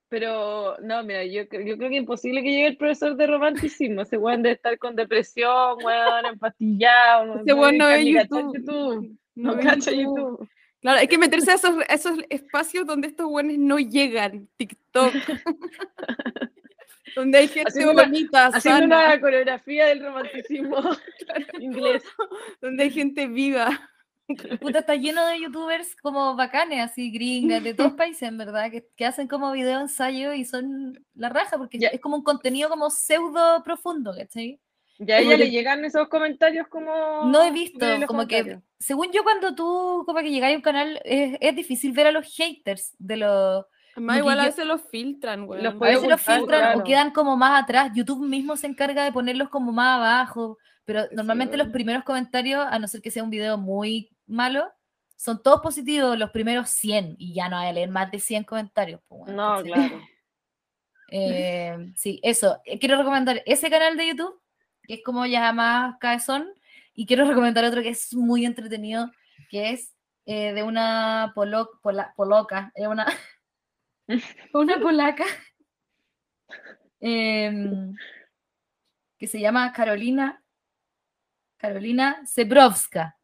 pero no, mira, yo, yo creo que es imposible que llegue el profesor de romanticismo. Ese weón debe estar con depresión, weón, empastillado. ese weón no ve cachar YouTube. No, ve cacha YouTube. YouTube. Claro, hay que meterse a esos, a esos espacios donde estos buenos no llegan. TikTok. donde hay gente Haciendo una- bonita, Haciendo sana, una coreografía del romanticismo inglés. donde hay gente viva. Puta, está lleno de youtubers como bacanes, así gringas, de todos países, en verdad, que, que hacen como video ensayo y son la raja, porque Ya. es como un contenido como pseudo profundo, ¿cachai? Y a ella le llegan esos comentarios como. No he visto, los como que, según yo, cuando tú como que llegáis a un canal, es, es difícil ver a los haters de los... Que igual a veces los filtran, weón. Los A veces los filtran o claro. quedan como más atrás. YouTube mismo se encarga de ponerlos como más abajo, pero normalmente los weón. primeros comentarios, a no ser que sea un video muy malo, son todos positivos, los primeros 100, y ya no hay a leer más de 100 comentarios. pues, No, claro. Eh, sí, eso. Eh, Quiero recomendar ese canal de YouTube, que es como ya más cabezón, y quiero recomendar otro que es muy entretenido, que es eh, de una polo- pola- poloca, una, una polaca, em, que se llama Carolina, Carolina Zebrowska.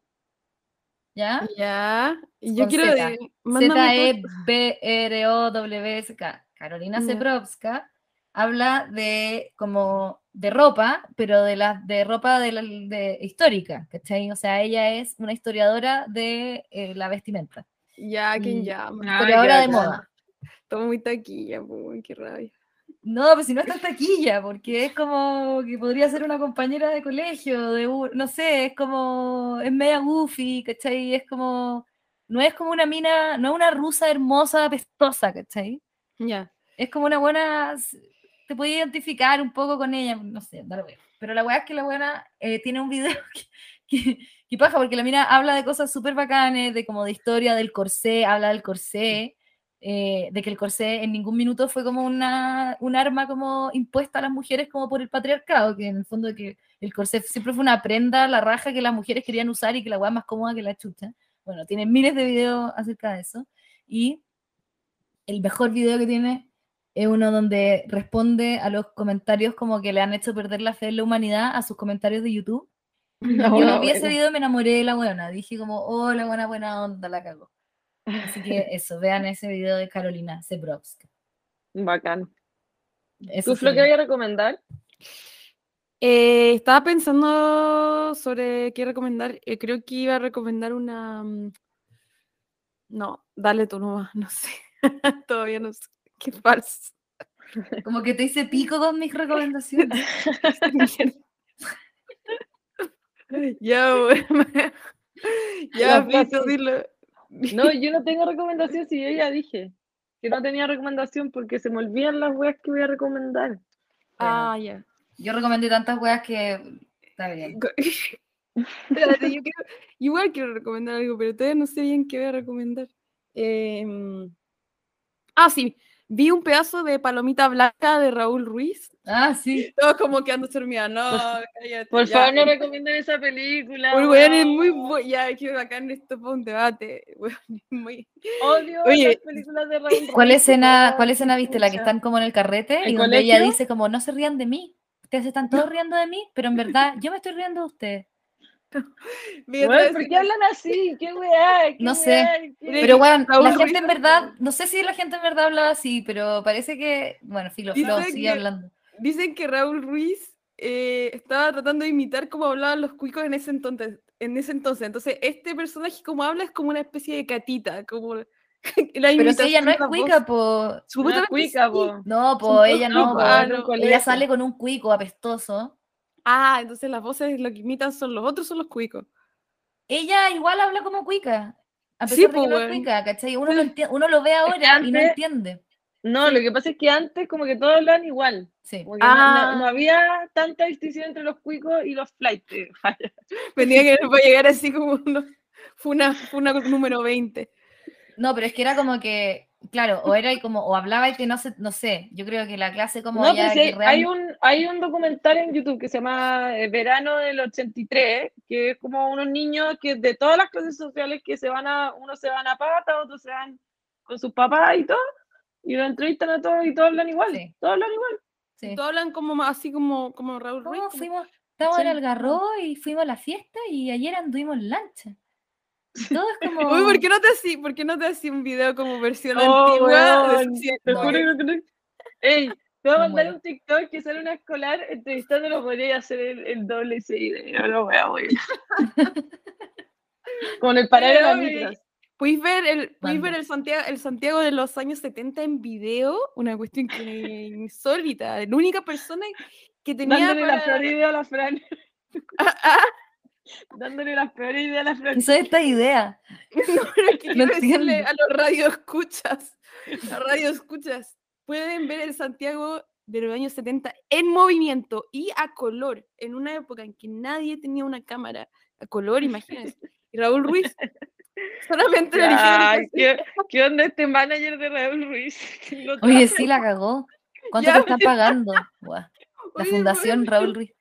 ¿Ya? Ya. Y yo Con quiero. Z. de- mándame todo- Z-E-B-R-O-W-S-K. Carolina Ya. Zebrowska habla de como de ropa, pero de la de ropa de la, de, histórica, ¿cachai? O sea, ella es una historiadora de eh, la vestimenta. Ya, ¿quién llama? Ah, Pero ahora ya, de ya. moda. Todo muy taquilla, pues, qué rabia. No, pues si no está taquilla, porque es como que podría ser una compañera de colegio, de no sé, es como, es media goofy, ¿cachai? Es como, no es como una mina, no es una rusa hermosa, apestosa, ¿cachai? Ya. Es como una buena, te puedes identificar un poco con ella, no sé, da lo mismo. Pero la weá es que la buena tiene un video que, que, que paja, porque la mina habla de cosas súper bacanes, de como de historia del corsé, habla del corsé, eh, de que el corsé en ningún minuto fue como una, un arma como impuesta a las mujeres como por el patriarcado, que en el fondo que el corsé siempre fue una prenda, la raja que las mujeres querían usar y que la weá más cómoda que la chucha. Bueno, tiene miles de videos acerca de eso. Y el mejor video que tiene es uno donde responde a los comentarios como que le han hecho perder la fe en la humanidad a sus comentarios de YouTube. No, Yo no, vi ese video y me enamoré de la buena. Dije como, oh, la buena, buena onda, la cago. Así que eso, vean ese video de Carolina Zebrowska. Bacán. Eso ¿Tú, Flo, qué sería. voy a recomendar? Eh, estaba pensando sobre qué recomendar. eh, creo que iba a recomendar una. mm, No, dale tú nomás, no sé. Todavía no sé. Qué falso. Como que te hice pico con mis recomendaciones. Ya, bueno. ya, dilo. No, yo no tengo recomendación, si yo ya dije que no tenía recomendación porque se me olvidan las weas que voy a recomendar. Ah, ya. Yo recomendé tantas weas que está bien. Espérate, yo quiero, igual quiero recomendar algo, pero todavía no sé bien qué voy a recomendar. Em, ah, sí, vi un pedazo de Palomita Blanca de Raúl Ruiz. Ah, sí. Todo como quedando dormida. No, Por- cállate. Por ya. favor, no recomienden esa película. Muy bueno, es muy bueno. Ya, que bacán esto para un debate. muy... Odio Oye, las películas de Raúl ¿Cuál Ruiz, escena, weón, cuál escena viste? La que están como en el carrete y ¿El donde ella dice como no se rían de mí. Ustedes están todos riendo de mí, pero en verdad yo me estoy riendo de ustedes. ¿Por qué hablan así? ¿Qué weá? ¿Qué No weá? sé, ¿Qué- Pero bueno, Raúl la Ruiz gente en verdad, no sé si la gente en verdad hablaba así, pero parece que, bueno, Filo, Flo, Dice sigue que- hablando. Dicen que Raúl Ruiz eh, estaba tratando de imitar cómo hablaban los cuicos en ese entonces. En ese entonces. Entonces, este personaje como habla es como una especie de catita, como la Pero si ella no es cuica, po. No es cuica, po. No, po, ella no, po. ah, no. Ella sale con un cuico apestoso. Ah, entonces las voces lo que imitan son los otros, son los cuicos. Ella igual habla como cuica. A pesar Sí, de que po, no es cuica, ¿cachai? Uno lo, enti- uno lo ve ahora y no entiende. No, lo que pasa es que antes como que todos hablan igual. Sí. Que no- no, no Ah. había tanta distinción entre los cuicos y los flights. Venía que va a llegar así como uno. Fue una, fue una número 20. No, pero es que era como que, claro, o era y como, o hablaba y que no sé, no sé. Yo creo que la clase como No, ya hay, un, hay un documental en YouTube que se llama eh, Verano del 83, que es como unos niños que de todas las clases sociales que se van a, unos se van a pata, otros se van con sus papás y todo, y lo entrevistan a todos y todos hablan igual, Sí. todos hablan igual. sí. Todos hablan como así como, como Raúl Ruiz. No, como- fuimos, estábamos en Sí. Algarrobo y fuimos a la fiesta y ayer anduvimos en lancha. Todo es como. Uy, ¿por qué no te así? ¿Por qué no te hacía un video como versión Oh, antigua? weón, te No. juro que no creo- Ey, te voy a mandar un TikTok que sale una escolar entrevistándolo, podría hacer el, el doble ese video, no voy a Con el parar de micros. ¿Podéis ver, el, podéis ver el, Santiago, el Santiago de los años 70 en video? Una cuestión que insólita. La única persona que tenía Dándole la para- peor idea a la Fran. Ah, ah, Dándole la peor idea a la Fran. Hizo esta idea. no, es No a los radioescuchas, a radioescuchas, pueden ver el Santiago de los años 70 en movimiento y a color, en una época en que nadie tenía una cámara a color, imagínense. Y Raúl Ruiz solamente le que- ¿qué, ¿qué onda este manager de Raúl Ruiz? Oye, sí la cagó. ¿Cuánto Ya, te están pagando? La Oye, Fundación Raúl Ruiz.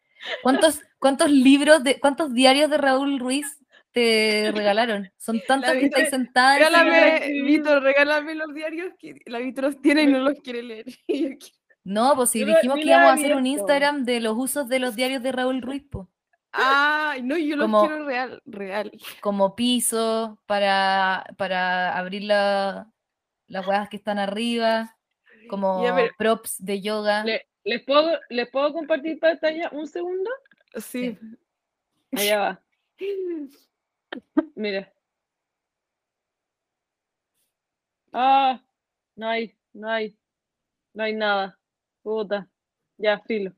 ¿Cuántos, ¿Cuántos libros, de, cuántos diarios de Raúl Ruiz te regalaron? Son tantos que estáis sentada en ese libro. Regálame, sí. Vito, regálame los diarios que la Vito los tiene y no los quiere leer. Y No, pues si lo- dijimos que lo íbamos a hacer un. Instagram de los usos de los diarios de Raúl Ruiz, po. Ay, no, yo los Como- quiero real, real. como piso para, para abrir la- las huevas que están arriba, como Ya, pero- props de yoga. Le- ¿Les puedo, ¿Les puedo compartir pantalla un segundo? Sí. Allá va. Mira. Ah, no hay, no hay, no hay nada. Puta, ya, filo.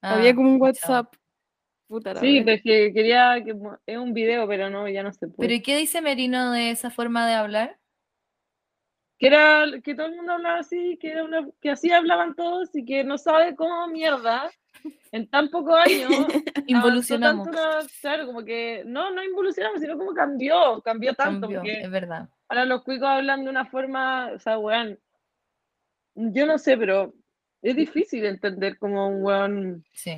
Había Ah, como un. WhatsApp. Puta Sí, pero es que quería que es un video, pero no, ya no se puede. Pero ¿y qué dice Merino de esa forma de hablar? que era que todo el mundo hablaba así, que era una, que así hablaban todos y que no sabe cómo mierda en tan pocos años Involucionamos. claro, como que no, no involucionamos, sino como cambió, cambió tanto, Cambió, porque es verdad. ahora los cuicos hablan de una forma, o sea, weón, yo no sé, pero es difícil entender como un weón Sí.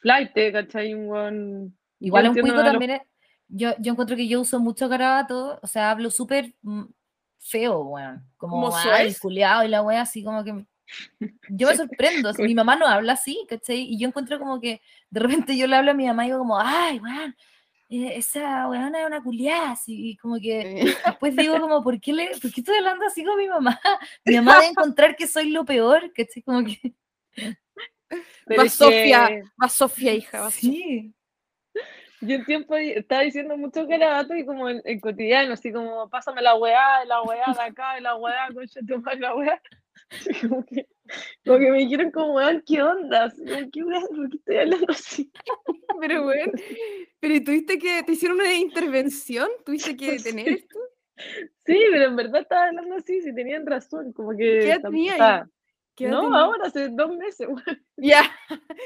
flight, ¿cachai? Un weón... Igual un cuico los- también es- yo, yo encuentro que yo uso mucho garabato, o sea, hablo súper mm, feo, weón. Como, culiao y la wea así como que... Yo me sorprendo, mi mamá no habla así, ¿cachai? Y yo encuentro como que de repente yo le hablo a mi mamá y digo como, ay, weón, eh, esa weona es una culiada, y como que después digo como, ¿por qué, le, ¿por qué estoy hablando así con mi mamá? Mi mamá debe encontrar que soy lo peor, ¿cachai? Como que... pero Va es Sofía, que- va Sofía, hija. Sofía. Sí. Yo un tiempo estaba diciendo muchos garabatos y como en, en cotidiano, así como pásame la weá, la weá de acá, la weá, concha tu madre, la weá. Como que, como que me dijeron como, weón, ¿qué onda? ¿Qué weá? ¿Por qué estoy hablando así? Pero bueno, pero ¿y tuviste que, te hicieron una intervención? ¿Tuviste que Sí. detener esto? Sí, pero en verdad estaba hablando así, sí tenían razón, como que... ¿Qué tenía ¿Qué no, tenías? ahora, hace dos meses, weón. Ya,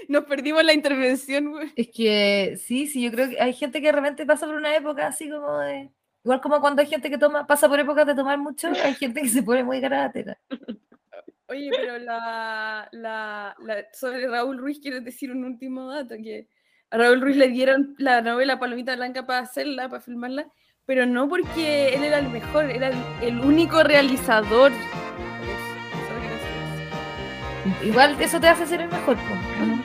nos perdimos la intervención, güey. Es que sí, sí, yo creo que hay gente que de repente pasa por una época así como de. Igual como cuando hay gente que toma, pasa por épocas de tomar mucho, hay gente que se pone muy garabatera. Oye, pero la, la, la- sobre Raúl Ruiz quiero decir un último dato, que a Raúl Ruiz le dieron la novela Palomita Blanca para hacerla, para filmarla, pero no porque él era el mejor, era el, el único realizador. Igual eso te hace ser el mejor. po, ¿no?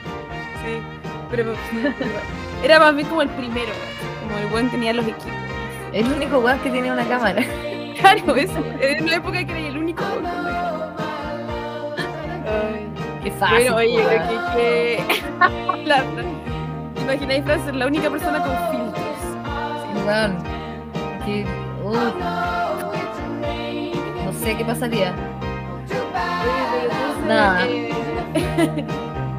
Sí, pero era más bien como el primero, como el buen tenía los equipos. El único weón que tiene una cámara. Claro, eso, en la época que era el único. weón Qué fácil. Bueno, oye, weón. que, que- la, ¿te imagináis Fran ser la única persona con filtros? Sí. Que- uh, no sé qué pasaría. Nada. eh,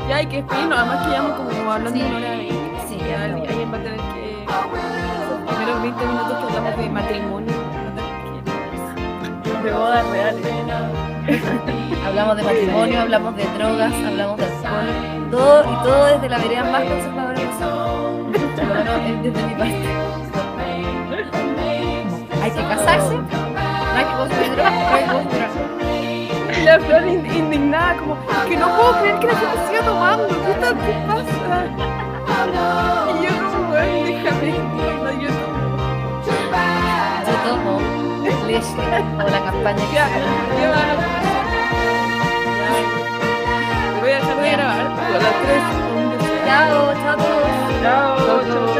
ya hay que despedirnos, además que llevamos como hablando Sí. una hora veinte. Sí, ya alguien va a tener que. Esos primeros 20 minutos que hablamos de matrimonio. De bodas reales. Hablamos de matrimonio, hablamos de drogas, hablamos de alcohol. Todo, y todo desde la vereda más conservadora menos eh, desde mi parte. Hay que casarse, no hay que consumir drogas, no hay que consumir alcohol. Y la flor in- indignada, como, que no puedo creer que la gente siga tomando, ¿qué, está, qué pasa? Y yo como, bueno, déjame, no, yo tomo. Yo tomo o la campaña que. Voy a dejar de grabar, a las 3. Chao, chao a todos. Chao.